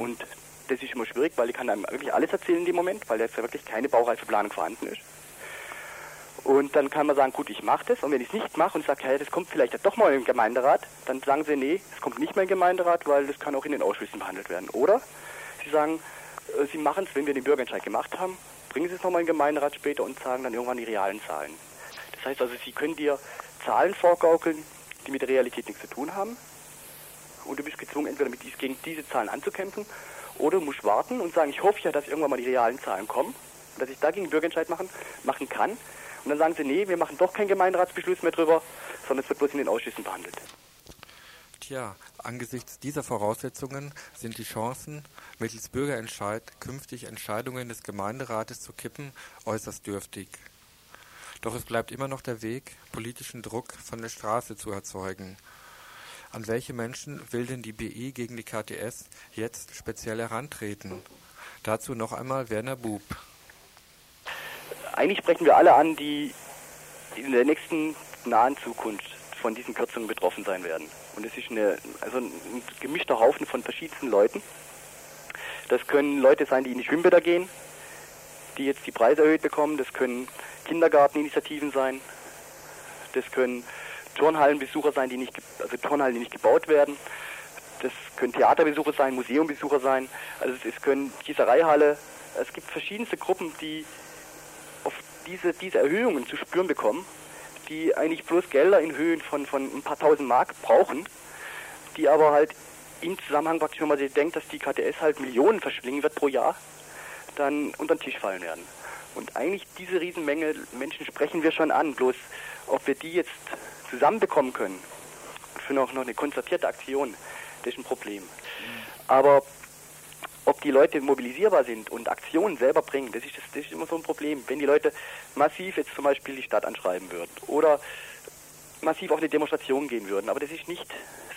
Und das ist immer schwierig, weil ich kann einem wirklich alles erzählen in dem Moment, weil jetzt ja wirklich keine baureife Planung vorhanden ist. Und dann kann man sagen, gut, ich mache das. Und wenn ich es nicht mache und sage, hey, das kommt vielleicht doch mal im Gemeinderat, dann sagen sie, nee, es kommt nicht mehr im Gemeinderat, weil das kann auch in den Ausschüssen behandelt werden. Oder sie sagen, äh, sie machen es, wenn wir den Bürgerentscheid gemacht haben, bringen sie es nochmal den Gemeinderat später und sagen dann irgendwann die realen Zahlen. Das heißt also, sie können dir Zahlen vorgaukeln, die mit der Realität nichts zu tun haben. Und du bist gezwungen, entweder mit gegen diese Zahlen anzukämpfen oder du musst warten und sagen, ich hoffe ja, dass irgendwann mal die realen Zahlen kommen, dass ich dagegen einen Bürgerentscheid machen, machen kann. Und dann sagen sie, nee, wir machen doch keinen Gemeinderatsbeschluss mehr drüber, sondern es wird bloß in den Ausschüssen behandelt. Tja, angesichts dieser Voraussetzungen sind die Chancen, mittels Bürgerentscheid künftig Entscheidungen des Gemeinderates zu kippen, äußerst dürftig. Doch es bleibt immer noch der Weg, politischen Druck von der Straße zu erzeugen. An welche Menschen will denn die BI gegen die KTS jetzt speziell herantreten? Dazu noch einmal Werner Bub. Eigentlich sprechen wir alle an, die in der nächsten nahen Zukunft von diesen Kürzungen betroffen sein werden. Und es ist eine, also ein gemischter Haufen von verschiedensten Leuten. Das können Leute sein, die in die Schwimmbäder gehen, die jetzt die Preise erhöht bekommen. Das können Kindergarteninitiativen sein. Das können Turnhallenbesucher sein, die nicht, also Turnhallen, die nicht gebaut werden. Das können Theaterbesucher sein, Museumbesucher sein. Also es, es können Gießereihalle. Es gibt verschiedenste Gruppen, die diese, diese Erhöhungen zu spüren bekommen, die eigentlich bloß Gelder in Höhen von, von ein paar tausend Mark brauchen, die aber halt im Zusammenhang praktisch, wenn man sich denkt, dass die KTS halt Millionen verschlingen wird pro Jahr, dann unter den Tisch fallen werden. Und eigentlich diese Riesenmenge Menschen sprechen wir schon an, bloß ob wir die jetzt zusammenbekommen können für noch, noch eine konzertierte Aktion, das ist ein Problem. Aber ob die Leute mobilisierbar sind und Aktionen selber bringen, das ist, das, das ist immer so ein Problem. Wenn die Leute massiv jetzt zum Beispiel die Stadt anschreiben würden oder massiv auf eine Demonstration gehen würden, aber das ist nicht,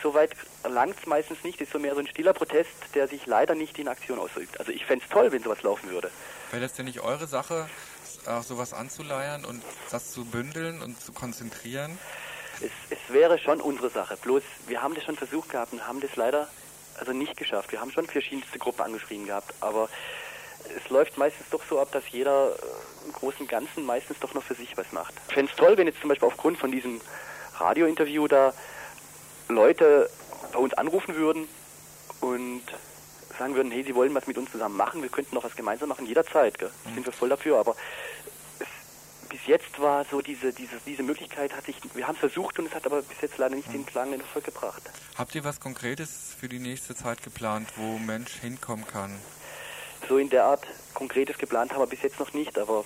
so weit langt es meistens nicht, das ist so mehr so ein stiller Protest, der sich leider nicht in Aktion ausübt. Also ich fände es toll, wenn sowas laufen würde. Wäre das denn nicht eure Sache, auch sowas anzuleiern und das zu bündeln und zu konzentrieren? Es, es wäre schon unsere Sache, bloß wir haben das schon versucht gehabt und haben das leider also nicht geschafft. Wir haben schon verschiedenste Gruppen angeschrieben gehabt, aber es läuft meistens doch so ab, dass jeder äh, im Großen und Ganzen meistens doch noch für sich was macht. Ich fände es toll, wenn jetzt zum Beispiel aufgrund von diesem Radiointerview da Leute bei uns anrufen würden und sagen würden, hey, sie wollen was mit uns zusammen machen, wir könnten noch was gemeinsam machen, jederzeit. Gell? Mhm. Sind wir voll dafür, aber bis jetzt war so diese, diese, diese Möglichkeit, hat sich, wir haben es versucht und es hat aber bis jetzt leider nicht mhm. den in Erfolg gebracht. Habt ihr was Konkretes für die nächste Zeit geplant, wo Mensch hinkommen kann? So in der Art Konkretes geplant haben wir bis jetzt noch nicht, aber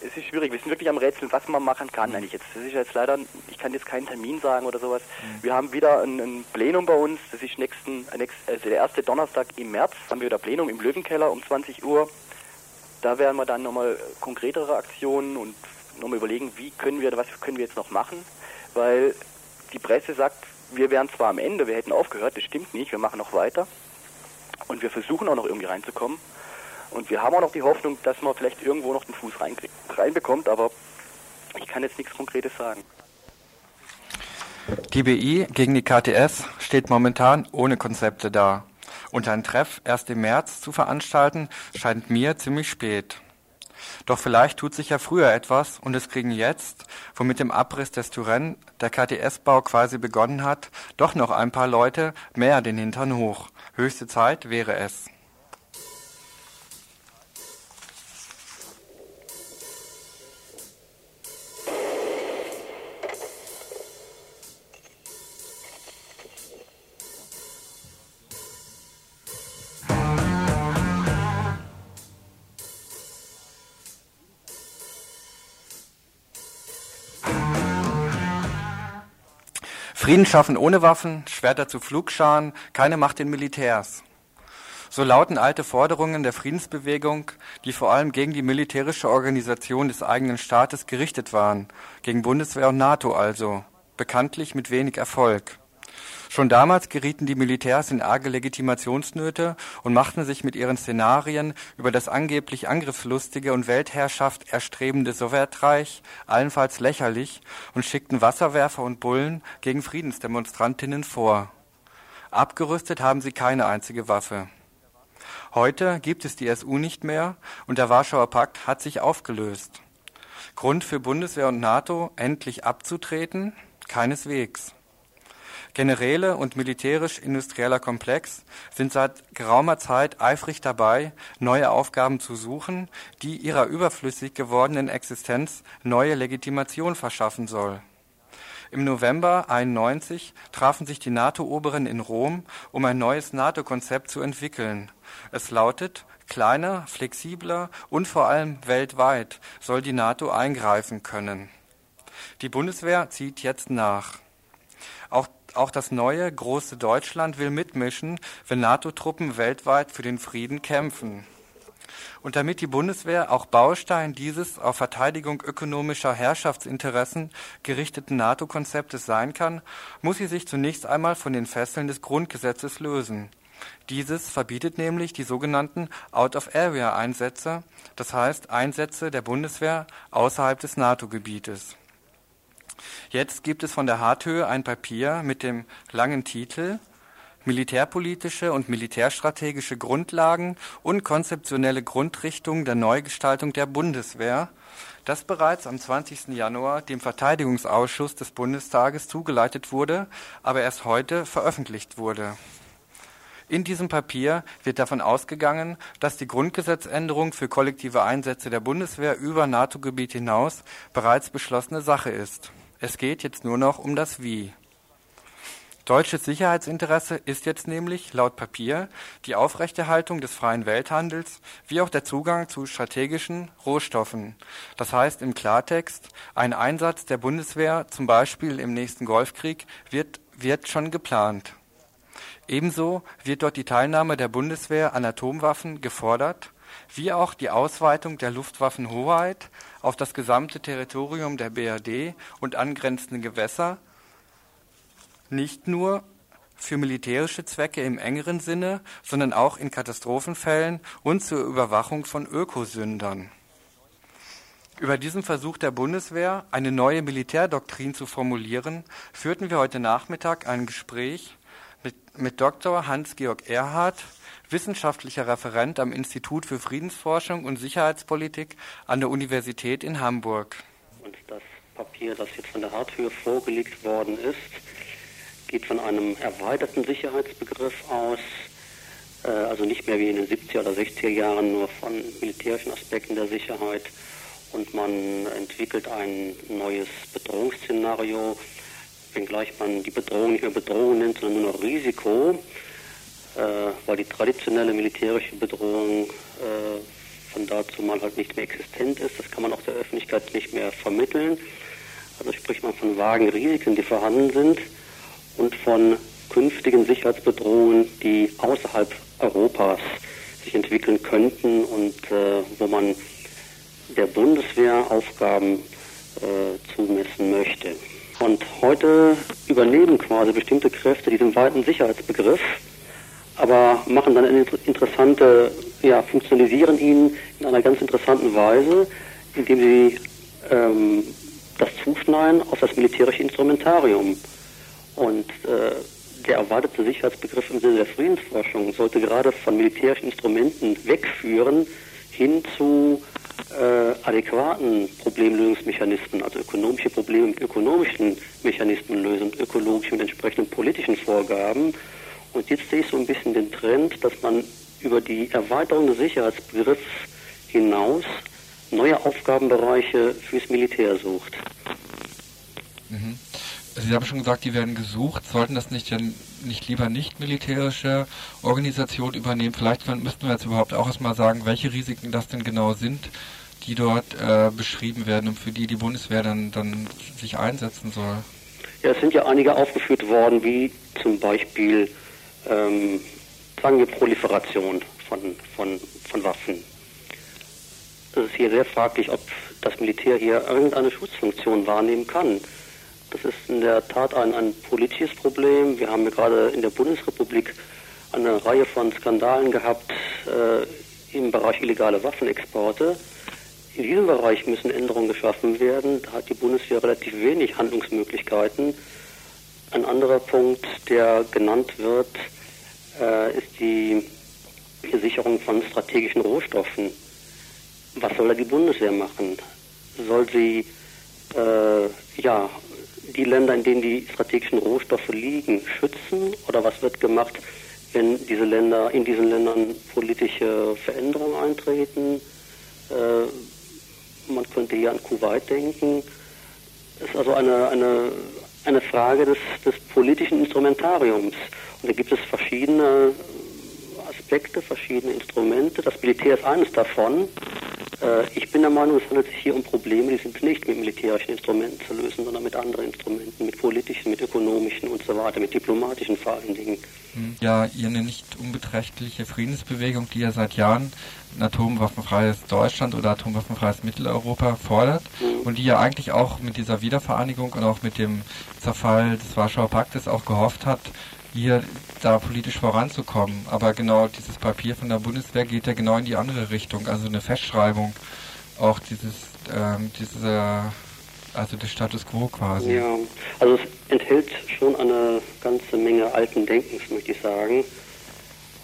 es ist schwierig. Wir sind wirklich am Rätseln, was man machen kann mhm. eigentlich jetzt. Das ist jetzt leider, ich kann jetzt keinen Termin sagen oder sowas. Mhm. Wir haben wieder ein, ein, Plenum bei uns. Das ist nächsten, also der erste Donnerstag im März haben wir wieder Plenum im Löwenkeller um 20 Uhr. Da werden wir dann nochmal konkretere Aktionen und nochmal überlegen, wie können wir, was können wir jetzt noch machen, weil die Presse sagt, wir wären zwar am Ende, wir hätten aufgehört, das stimmt nicht, wir machen noch weiter und wir versuchen auch noch irgendwie reinzukommen. Und wir haben auch noch die Hoffnung, dass man vielleicht irgendwo noch den Fuß reinbekommt, aber ich kann jetzt nichts Konkretes sagen. Die BI gegen die KTS steht momentan ohne Konzepte da. Und ein Treff erst im März zu veranstalten, scheint mir ziemlich spät. Doch vielleicht tut sich ja früher etwas und es kriegen jetzt, wo mit dem Abriss des Turenne der KTS-Bau quasi begonnen hat, doch noch ein paar Leute mehr den Hintern hoch. Höchste Zeit wäre es. Frieden schaffen ohne Waffen, Schwerter zu Flugscharen, keine Macht den Militärs. So lauten alte Forderungen der Friedensbewegung, die vor allem gegen die militärische Organisation des eigenen Staates gerichtet waren, gegen Bundeswehr und NATO also, bekanntlich mit wenig Erfolg. Schon damals gerieten die Militärs in arge Legitimationsnöte und machten sich mit ihren Szenarien über das angeblich angriffslustige und Weltherrschaft erstrebende Sowjetreich allenfalls lächerlich und schickten Wasserwerfer und Bullen gegen Friedensdemonstrantinnen vor. Abgerüstet haben sie keine einzige Waffe. Heute gibt es die SU nicht mehr und der Warschauer Pakt hat sich aufgelöst. Grund für Bundeswehr und NATO, endlich abzutreten? Keineswegs. Generäle und militärisch-industrieller Komplex sind seit geraumer Zeit eifrig dabei, neue Aufgaben zu suchen, die ihrer überflüssig gewordenen Existenz neue Legitimation verschaffen soll. Im November 91 trafen sich die NATO-Oberen in Rom, um ein neues NATO-Konzept zu entwickeln. Es lautet, kleiner, flexibler und vor allem weltweit soll die NATO eingreifen können. Die Bundeswehr zieht jetzt nach. Auch, auch das neue, große Deutschland will mitmischen, wenn NATO-Truppen weltweit für den Frieden kämpfen. Und damit die Bundeswehr auch Baustein dieses auf Verteidigung ökonomischer Herrschaftsinteressen gerichteten NATO-Konzeptes sein kann, muss sie sich zunächst einmal von den Fesseln des Grundgesetzes lösen. Dieses verbietet nämlich die sogenannten Out-of-Area-Einsätze, das heißt Einsätze der Bundeswehr außerhalb des NATO-Gebietes. Jetzt gibt es von der Harthöhe ein Papier mit dem langen Titel Militärpolitische und militärstrategische Grundlagen und konzeptionelle Grundrichtungen der Neugestaltung der Bundeswehr, das bereits am 20. Januar dem Verteidigungsausschuss des Bundestages zugeleitet wurde, aber erst heute veröffentlicht wurde. In diesem Papier wird davon ausgegangen, dass die Grundgesetzänderung für kollektive Einsätze der Bundeswehr über NATO-Gebiet hinaus bereits beschlossene Sache ist. Es geht jetzt nur noch um das Wie. Deutsches Sicherheitsinteresse ist jetzt nämlich laut Papier die Aufrechterhaltung des freien Welthandels wie auch der Zugang zu strategischen Rohstoffen. Das heißt im Klartext, ein Einsatz der Bundeswehr zum Beispiel im nächsten Golfkrieg wird, wird schon geplant. Ebenso wird dort die Teilnahme der Bundeswehr an Atomwaffen gefordert, wie auch die Ausweitung der Luftwaffenhoheit auf das gesamte Territorium der BRD und angrenzende Gewässer, nicht nur für militärische Zwecke im engeren Sinne, sondern auch in Katastrophenfällen und zur Überwachung von Ökosündern. Über diesen Versuch der Bundeswehr, eine neue Militärdoktrin zu formulieren, führten wir heute Nachmittag ein Gespräch mit, mit Dr. Hans-Georg Erhardt, wissenschaftlicher Referent am Institut für Friedensforschung und Sicherheitspolitik an der Universität in Hamburg. Und das Papier, das jetzt von der Harthöhe vorgelegt worden ist, geht von einem erweiterten Sicherheitsbegriff aus, äh, also nicht mehr wie in den 70er oder 60er Jahren nur von militärischen Aspekten der Sicherheit. Und man entwickelt ein neues Bedrohungsszenario, wenngleich man die Bedrohung nicht mehr Bedrohung nennt, sondern nur noch Risiko, weil die traditionelle militärische Bedrohung äh, von dazu mal halt nicht mehr existent ist. Das kann man auch der Öffentlichkeit nicht mehr vermitteln. Also spricht man von vagen Risiken, die vorhanden sind und von künftigen Sicherheitsbedrohungen, die außerhalb Europas sich entwickeln könnten und äh, wo man der Bundeswehr Aufgaben äh, zumessen möchte. Und heute übernehmen quasi bestimmte Kräfte diesen weiten Sicherheitsbegriff, aber machen dann eine interessante, ja, funktionalisieren ihn in einer ganz interessanten Weise, indem sie ähm, das zuschneiden auf das militärische Instrumentarium. Und äh, der erwartete Sicherheitsbegriff im Sinne der Friedensforschung sollte gerade von militärischen Instrumenten wegführen hin zu äh, adäquaten Problemlösungsmechanismen, also ökonomische Probleme mit ökonomischen Mechanismen lösen, ökologische mit entsprechenden politischen Vorgaben. Und jetzt sehe ich so ein bisschen den Trend, dass man über die Erweiterung des Sicherheitsbegriffs hinaus neue Aufgabenbereiche fürs Militär sucht. Mhm. Sie haben schon gesagt, die werden gesucht. Sollten das nicht denn nicht lieber nicht militärische Organisationen übernehmen? Vielleicht müssten wir jetzt überhaupt auch erstmal sagen, welche Risiken das denn genau sind, die dort äh, beschrieben werden und für die die Bundeswehr dann, dann sich einsetzen soll. Ja, es sind ja einige aufgeführt worden, wie zum Beispiel, ähm, sagen wir, Proliferation von, von, von Waffen. Es ist hier sehr fraglich, ob das Militär hier irgendeine Schutzfunktion wahrnehmen kann. Das ist in der Tat ein, ein politisches Problem. Wir haben ja gerade in der Bundesrepublik eine Reihe von Skandalen gehabt äh, im Bereich illegale Waffenexporte. In diesem Bereich müssen Änderungen geschaffen werden. Da hat die Bundeswehr relativ wenig Handlungsmöglichkeiten. Ein anderer Punkt, der genannt wird, äh, ist die Sicherung von strategischen Rohstoffen. Was soll da die Bundeswehr machen? Soll sie äh, ja, die Länder, in denen die strategischen Rohstoffe liegen, schützen? Oder was wird gemacht, wenn diese Länder, in diesen Ländern politische Veränderungen eintreten? Äh, man könnte hier an Kuwait denken. Es ist also eine, eine, eine Frage des, des politischen Instrumentariums. Und da gibt es verschiedene Aspekte, verschiedene Instrumente. Das Militär ist eines davon. Äh, ich bin der Meinung, es handelt sich hier um Probleme, die sind nicht mit militärischen Instrumenten zu lösen, sondern mit anderen Instrumenten, mit politischen, mit ökonomischen und so weiter, mit diplomatischen vor allen Dingen. Hm. Ja, ihr eine nicht unbeträchtliche Friedensbewegung, die ja seit Jahren ein atomwaffenfreies Deutschland oder atomwaffenfreies Mitteleuropa fordert mhm. und die ja eigentlich auch mit dieser Wiedervereinigung und auch mit dem Zerfall des Warschauer Paktes auch gehofft hat, hier da politisch voranzukommen. Aber genau dieses Papier von der Bundeswehr geht ja genau in die andere Richtung, also eine Festschreibung auch dieses, ähm, diese, also des Status quo quasi. Ja, also es enthält schon eine ganze Menge alten Denkens, möchte ich sagen.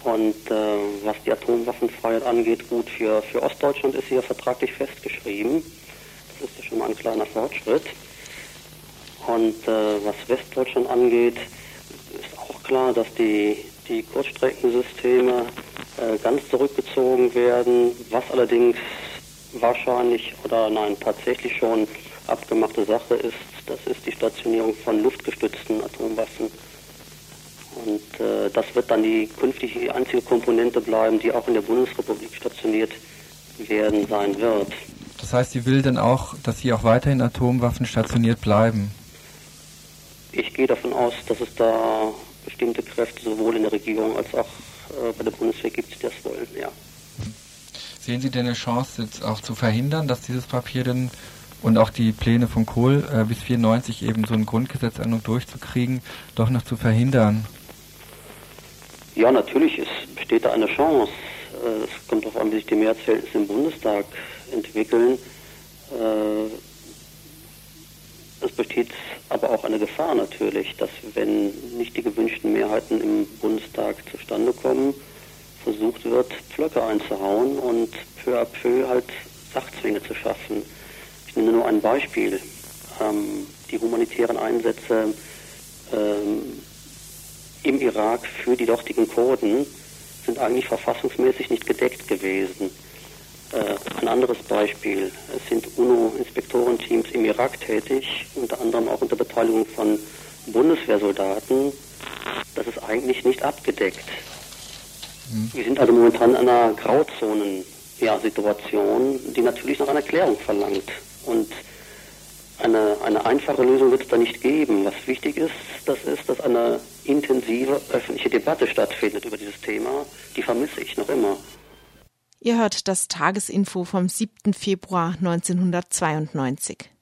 Und äh, was die Atomwaffenfreiheit angeht, gut, für, für Ostdeutschland ist sie ja vertraglich festgeschrieben. Das ist ja schon mal ein kleiner Fortschritt. Und äh, was Westdeutschland angeht, klar, dass die, die Kurzstreckensysteme äh, ganz zurückgezogen werden, was allerdings wahrscheinlich oder nein, tatsächlich schon abgemachte Sache ist, das ist die Stationierung von luftgestützten Atomwaffen. Und äh, das wird dann die künftig die einzige Komponente bleiben, die auch in der Bundesrepublik stationiert werden sein wird. Das heißt, sie will dann auch, dass sie auch weiterhin Atomwaffen stationiert bleiben? Ich gehe davon aus, dass es da bestimmte Kräfte sowohl in der Regierung als auch äh, bei der Bundeswehr gibt, die das wollen, ja. Sehen Sie denn eine Chance, jetzt auch zu verhindern, dass dieses Papier denn und auch die Pläne von Kohl äh, bis 94 eben so eine Grundgesetzänderung durchzukriegen, doch noch zu verhindern? Ja, natürlich ist, besteht da eine Chance. Äh, es kommt darauf an, wie sich die Mehrheitsverhältnisse im Bundestag entwickeln. Äh, es besteht aber auch eine Gefahr natürlich, dass wenn nicht die gewünschten Mehrheiten im Bundestag zustande kommen, versucht wird, Pflöcke einzuhauen und peu à peu halt Sachzwänge zu schaffen. Ich nenne nur ein Beispiel. Ähm, die humanitären Einsätze ähm, im Irak für die dortigen Kurden sind eigentlich verfassungsmäßig nicht gedeckt gewesen. Äh, ein anderes Beispiel. Es sind UNO-Inspektorenteams im Irak tätig, unter anderem auch unter Beteiligung von Bundeswehrsoldaten. Das ist eigentlich nicht abgedeckt. Mhm. Wir sind also momentan in einer Grauzonen-Situation, die natürlich noch eine Erklärung verlangt. Und eine, eine einfache Lösung wird es da nicht geben. Was wichtig ist, das ist, dass eine intensive öffentliche Debatte stattfindet über dieses Thema. Die vermisse ich noch immer. Ihr hört das Tagesinfo vom 7. Februar 1992.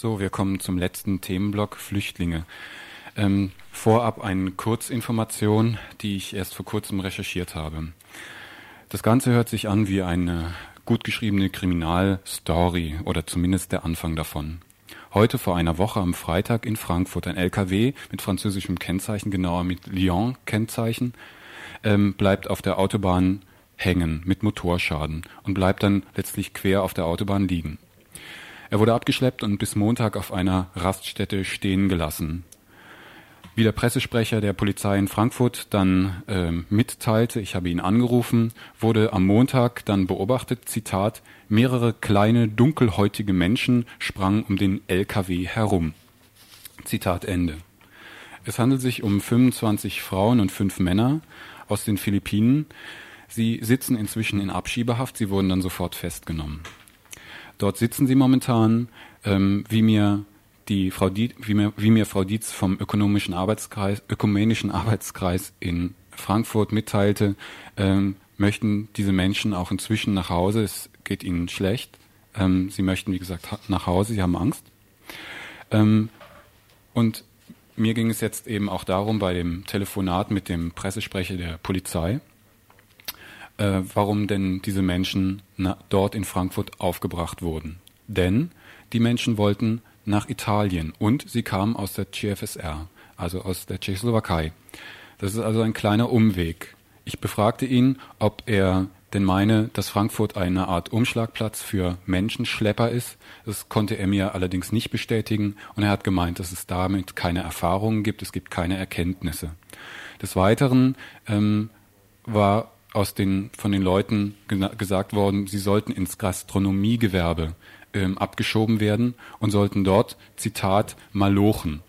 So, wir kommen zum letzten Themenblock Flüchtlinge. Ähm, vorab eine Kurzinformation, die ich erst vor kurzem recherchiert habe. Das Ganze hört sich an wie eine gut geschriebene Kriminalstory oder zumindest der Anfang davon. Heute vor einer Woche am Freitag in Frankfurt ein LKW mit französischem Kennzeichen, genauer mit Lyon-Kennzeichen, ähm, bleibt auf der Autobahn hängen mit Motorschaden und bleibt dann letztlich quer auf der Autobahn liegen. Er wurde abgeschleppt und bis Montag auf einer Raststätte stehen gelassen. Wie der Pressesprecher der Polizei in Frankfurt dann äh, mitteilte, ich habe ihn angerufen, wurde am Montag dann beobachtet, Zitat, mehrere kleine dunkelhäutige Menschen sprangen um den LKW herum. Zitat Ende. Es handelt sich um 25 Frauen und fünf Männer aus den Philippinen. Sie sitzen inzwischen in Abschiebehaft, sie wurden dann sofort festgenommen. Dort sitzen sie momentan, ähm, wie mir die Frau Dietz, wie mir, wie mir Frau Dietz vom ökonomischen Arbeitskreis, ökumenischen Arbeitskreis in Frankfurt mitteilte, ähm, möchten diese Menschen auch inzwischen nach Hause. Es geht ihnen schlecht. Ähm, sie möchten, wie gesagt, nach Hause. Sie haben Angst. Ähm, und mir ging es jetzt eben auch darum, bei dem Telefonat mit dem Pressesprecher der Polizei, äh, warum denn diese Menschen na, dort in Frankfurt aufgebracht wurden. Denn die Menschen wollten nach Italien und sie kamen aus der CFSR, also aus der Tschechoslowakei. Das ist also ein kleiner Umweg. Ich befragte ihn, ob er denn meine, dass Frankfurt eine Art Umschlagplatz für Menschenschlepper ist. Das konnte er mir allerdings nicht bestätigen und er hat gemeint, dass es damit keine Erfahrungen gibt, es gibt keine Erkenntnisse. Des Weiteren ähm, war aus den, von den Leuten gesagt worden, sie sollten ins Gastronomiegewerbe ähm, abgeschoben werden und sollten dort, Zitat, malochen.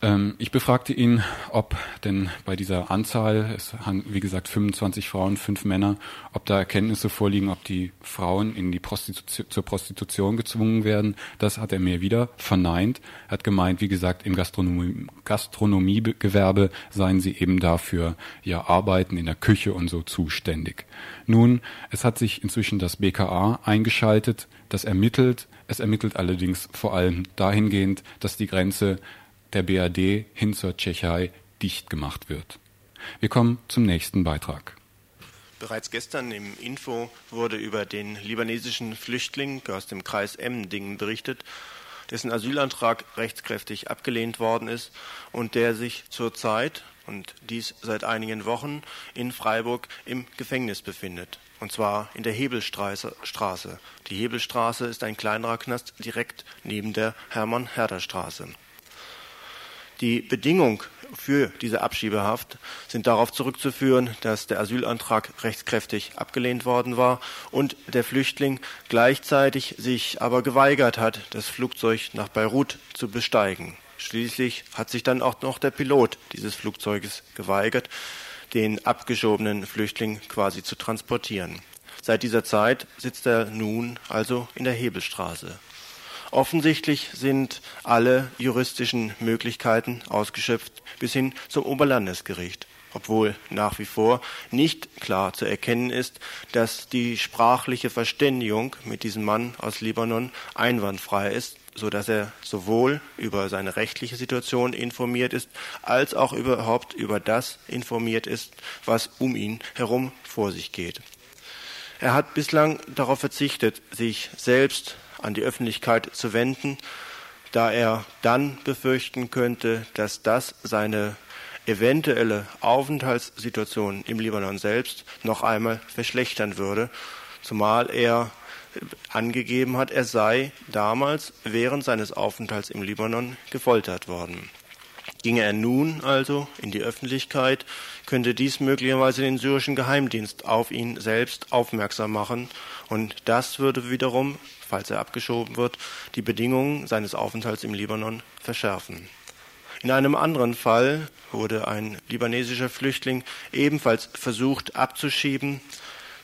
Ähm, ich befragte ihn, ob denn bei dieser Anzahl, es haben wie gesagt 25 Frauen, fünf Männer, ob da Erkenntnisse vorliegen, ob die Frauen in die Prostitution, zur Prostitution gezwungen werden. Das hat er mir wieder verneint. Er hat gemeint, wie gesagt, im Gastronomie, Gastronomiegewerbe seien sie eben dafür ja arbeiten in der Küche und so zuständig. Nun, es hat sich inzwischen das BKA eingeschaltet, das ermittelt. Es ermittelt allerdings vor allem dahingehend, dass die Grenze der BRD hin zur Tschechei dicht gemacht wird. Wir kommen zum nächsten Beitrag. Bereits gestern im Info wurde über den libanesischen Flüchtling aus dem Kreis Emmendingen berichtet, dessen Asylantrag rechtskräftig abgelehnt worden ist und der sich zurzeit und dies seit einigen Wochen in Freiburg im Gefängnis befindet. Und zwar in der Hebelstraße. Die Hebelstraße ist ein kleinerer Knast direkt neben der Hermann-Herder-Straße. Die Bedingung für diese Abschiebehaft sind darauf zurückzuführen, dass der Asylantrag rechtskräftig abgelehnt worden war und der Flüchtling gleichzeitig sich aber geweigert hat, das Flugzeug nach Beirut zu besteigen. Schließlich hat sich dann auch noch der Pilot dieses Flugzeuges geweigert, den abgeschobenen Flüchtling quasi zu transportieren. Seit dieser Zeit sitzt er nun also in der Hebelstraße. Offensichtlich sind alle juristischen Möglichkeiten ausgeschöpft bis hin zum Oberlandesgericht, obwohl nach wie vor nicht klar zu erkennen ist, dass die sprachliche Verständigung mit diesem Mann aus Libanon einwandfrei ist, so dass er sowohl über seine rechtliche Situation informiert ist, als auch überhaupt über das informiert ist, was um ihn herum vor sich geht. Er hat bislang darauf verzichtet, sich selbst an die Öffentlichkeit zu wenden, da er dann befürchten könnte, dass das seine eventuelle Aufenthaltssituation im Libanon selbst noch einmal verschlechtern würde, zumal er angegeben hat, er sei damals während seines Aufenthalts im Libanon gefoltert worden. Ginge er nun also in die Öffentlichkeit, könnte dies möglicherweise den syrischen Geheimdienst auf ihn selbst aufmerksam machen, und das würde wiederum falls er abgeschoben wird, die Bedingungen seines Aufenthalts im Libanon verschärfen. In einem anderen Fall wurde ein libanesischer Flüchtling ebenfalls versucht abzuschieben,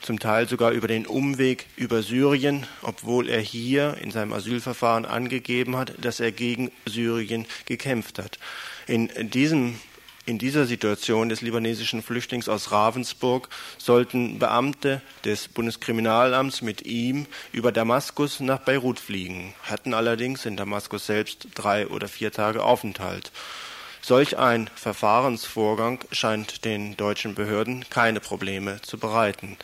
zum Teil sogar über den Umweg über Syrien, obwohl er hier in seinem Asylverfahren angegeben hat, dass er gegen Syrien gekämpft hat. In diesem in dieser Situation des libanesischen Flüchtlings aus Ravensburg sollten Beamte des Bundeskriminalamts mit ihm über Damaskus nach Beirut fliegen, hatten allerdings in Damaskus selbst drei oder vier Tage Aufenthalt. Solch ein Verfahrensvorgang scheint den deutschen Behörden keine Probleme zu bereiten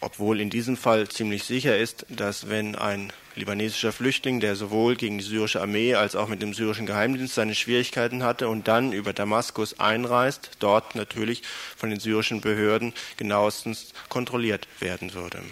obwohl in diesem Fall ziemlich sicher ist, dass wenn ein libanesischer Flüchtling, der sowohl gegen die syrische Armee als auch mit dem syrischen Geheimdienst seine Schwierigkeiten hatte und dann über Damaskus einreist, dort natürlich von den syrischen Behörden genauestens kontrolliert werden würde.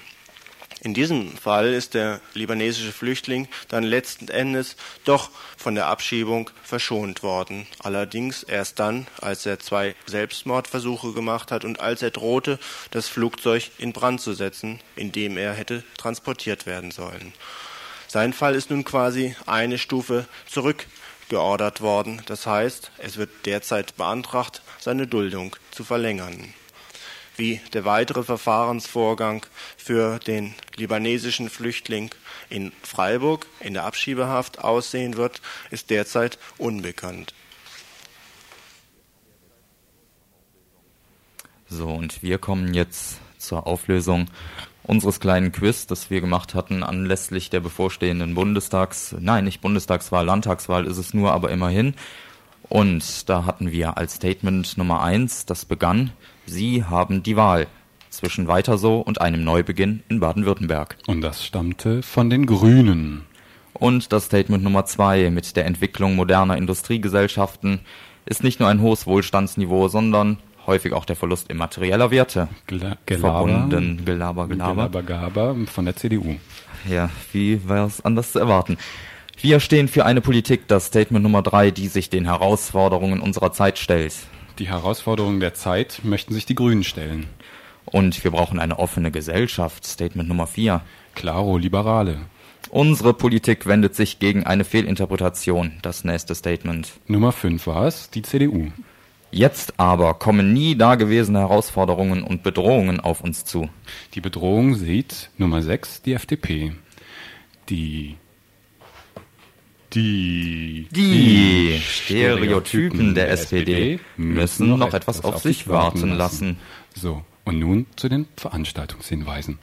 In diesem Fall ist der libanesische Flüchtling dann letzten Endes doch von der Abschiebung verschont worden. Allerdings erst dann, als er zwei Selbstmordversuche gemacht hat und als er drohte, das Flugzeug in Brand zu setzen, in dem er hätte transportiert werden sollen. Sein Fall ist nun quasi eine Stufe zurückgeordert worden. Das heißt, es wird derzeit beantragt, seine Duldung zu verlängern wie der weitere Verfahrensvorgang für den libanesischen Flüchtling in Freiburg in der Abschiebehaft aussehen wird, ist derzeit unbekannt. So, und wir kommen jetzt zur Auflösung unseres kleinen Quiz, das wir gemacht hatten anlässlich der bevorstehenden Bundestags, nein, nicht Bundestagswahl, Landtagswahl ist es nur, aber immerhin. Und da hatten wir als Statement Nummer eins, das begann, Sie haben die Wahl zwischen weiter so und einem Neubeginn in Baden-Württemberg. Und das stammte von den Grünen. Und das Statement Nummer zwei mit der Entwicklung moderner Industriegesellschaften ist nicht nur ein hohes Wohlstandsniveau, sondern häufig auch der Verlust immaterieller Werte. Gla verbunden, Gelaber, Gelaber. Gelaber, Gelaber von der CDU. Ja, wie wäre es anders zu erwarten? Wir stehen für eine Politik, das Statement Nummer drei, die sich den Herausforderungen unserer Zeit stellt. Die Herausforderungen der Zeit möchten sich die Grünen stellen. Und wir brauchen eine offene Gesellschaft, Statement Nummer vier. Claro, Liberale. Unsere Politik wendet sich gegen eine Fehlinterpretation, das nächste Statement. Nummer 5 war es, die CDU. Jetzt aber kommen nie dagewesene Herausforderungen und Bedrohungen auf uns zu. Die Bedrohung sieht Nummer 6 die FDP. Die die, die Stereotypen der SPD müssen noch etwas auf sich warten lassen. So, und nun zu den Veranstaltungshinweisen.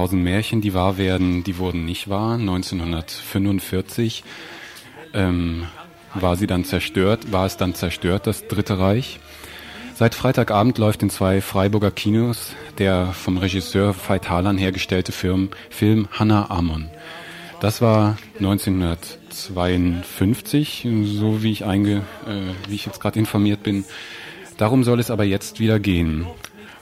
Tausend Märchen, die wahr werden, die wurden nicht wahr. 1945 ähm, war sie dann zerstört, war es dann zerstört, das Dritte Reich. Seit Freitagabend läuft in zwei Freiburger Kinos der vom Regisseur Veit Harlan hergestellte Film, Film Hannah Amon. Das war 1952, so wie ich, einge, äh, wie ich jetzt gerade informiert bin. Darum soll es aber jetzt wieder gehen.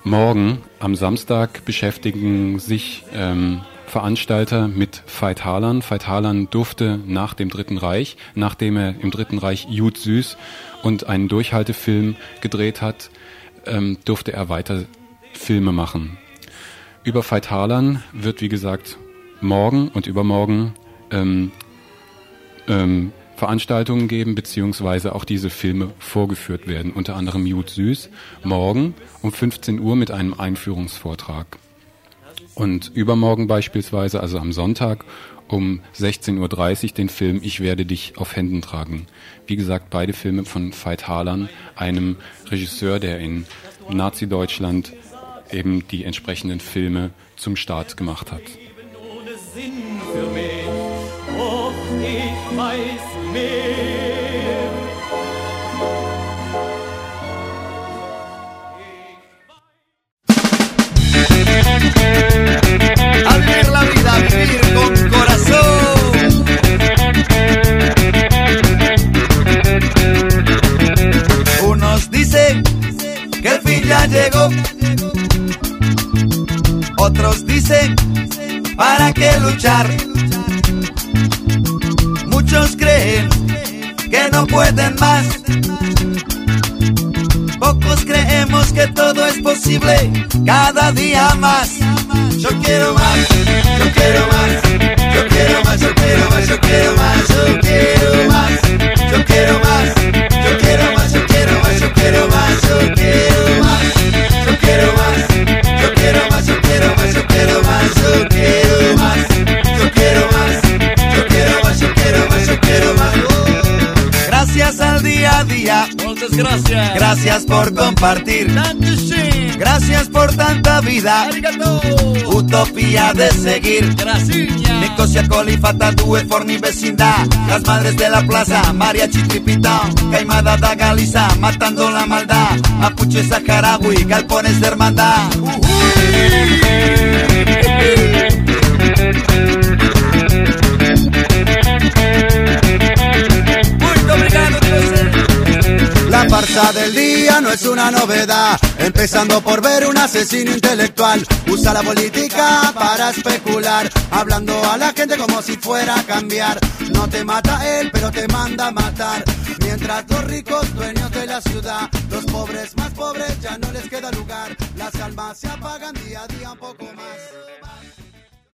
Morgen, am Samstag, beschäftigen sich ähm, Veranstalter mit Veit Harlan. Veit Harlan durfte nach dem Dritten Reich, nachdem er im Dritten Reich Jud Süß und einen Durchhaltefilm gedreht hat, ähm, durfte er weiter Filme machen. Über Veit Harlan wird, wie gesagt, morgen und übermorgen ähm, ähm, Veranstaltungen geben, beziehungsweise auch diese Filme vorgeführt werden, unter anderem Jud Süß, morgen um 15 Uhr mit einem Einführungsvortrag. Und übermorgen beispielsweise, also am Sonntag, um 16.30 Uhr den Film Ich werde dich auf Händen tragen. Wie gesagt, beide Filme von Veit Harlan, einem Regisseur, der in Nazi-Deutschland eben die entsprechenden Filme zum Start gemacht hat. Weiß mehr. Pueden más. Pocos creemos que todo es posible cada día más. Yo quiero más, yo quiero más, yo quiero más, yo quiero más, yo quiero más, yo quiero más, yo quiero más, yo quiero más, yo quiero más, yo quiero más, yo quiero día a día. Muchas gracias. Gracias por compartir. Gracias por tanta vida. Utopía de seguir. Nicosia Colifata, Due Forni Vecindad. Las madres de la plaza, Mariachi Tripitao. Caimada da Galiza, matando la maldad. Mapuche Saharaui, galpones de hermandad. La farsa del día no es una novedad, empezando por ver un asesino intelectual. Usa la política para especular, hablando a la gente como si fuera a cambiar. No te mata él, pero te manda a matar. Mientras los ricos dueños de la ciudad, los pobres más pobres ya no les queda lugar. Las almas se apagan día a día un poco más.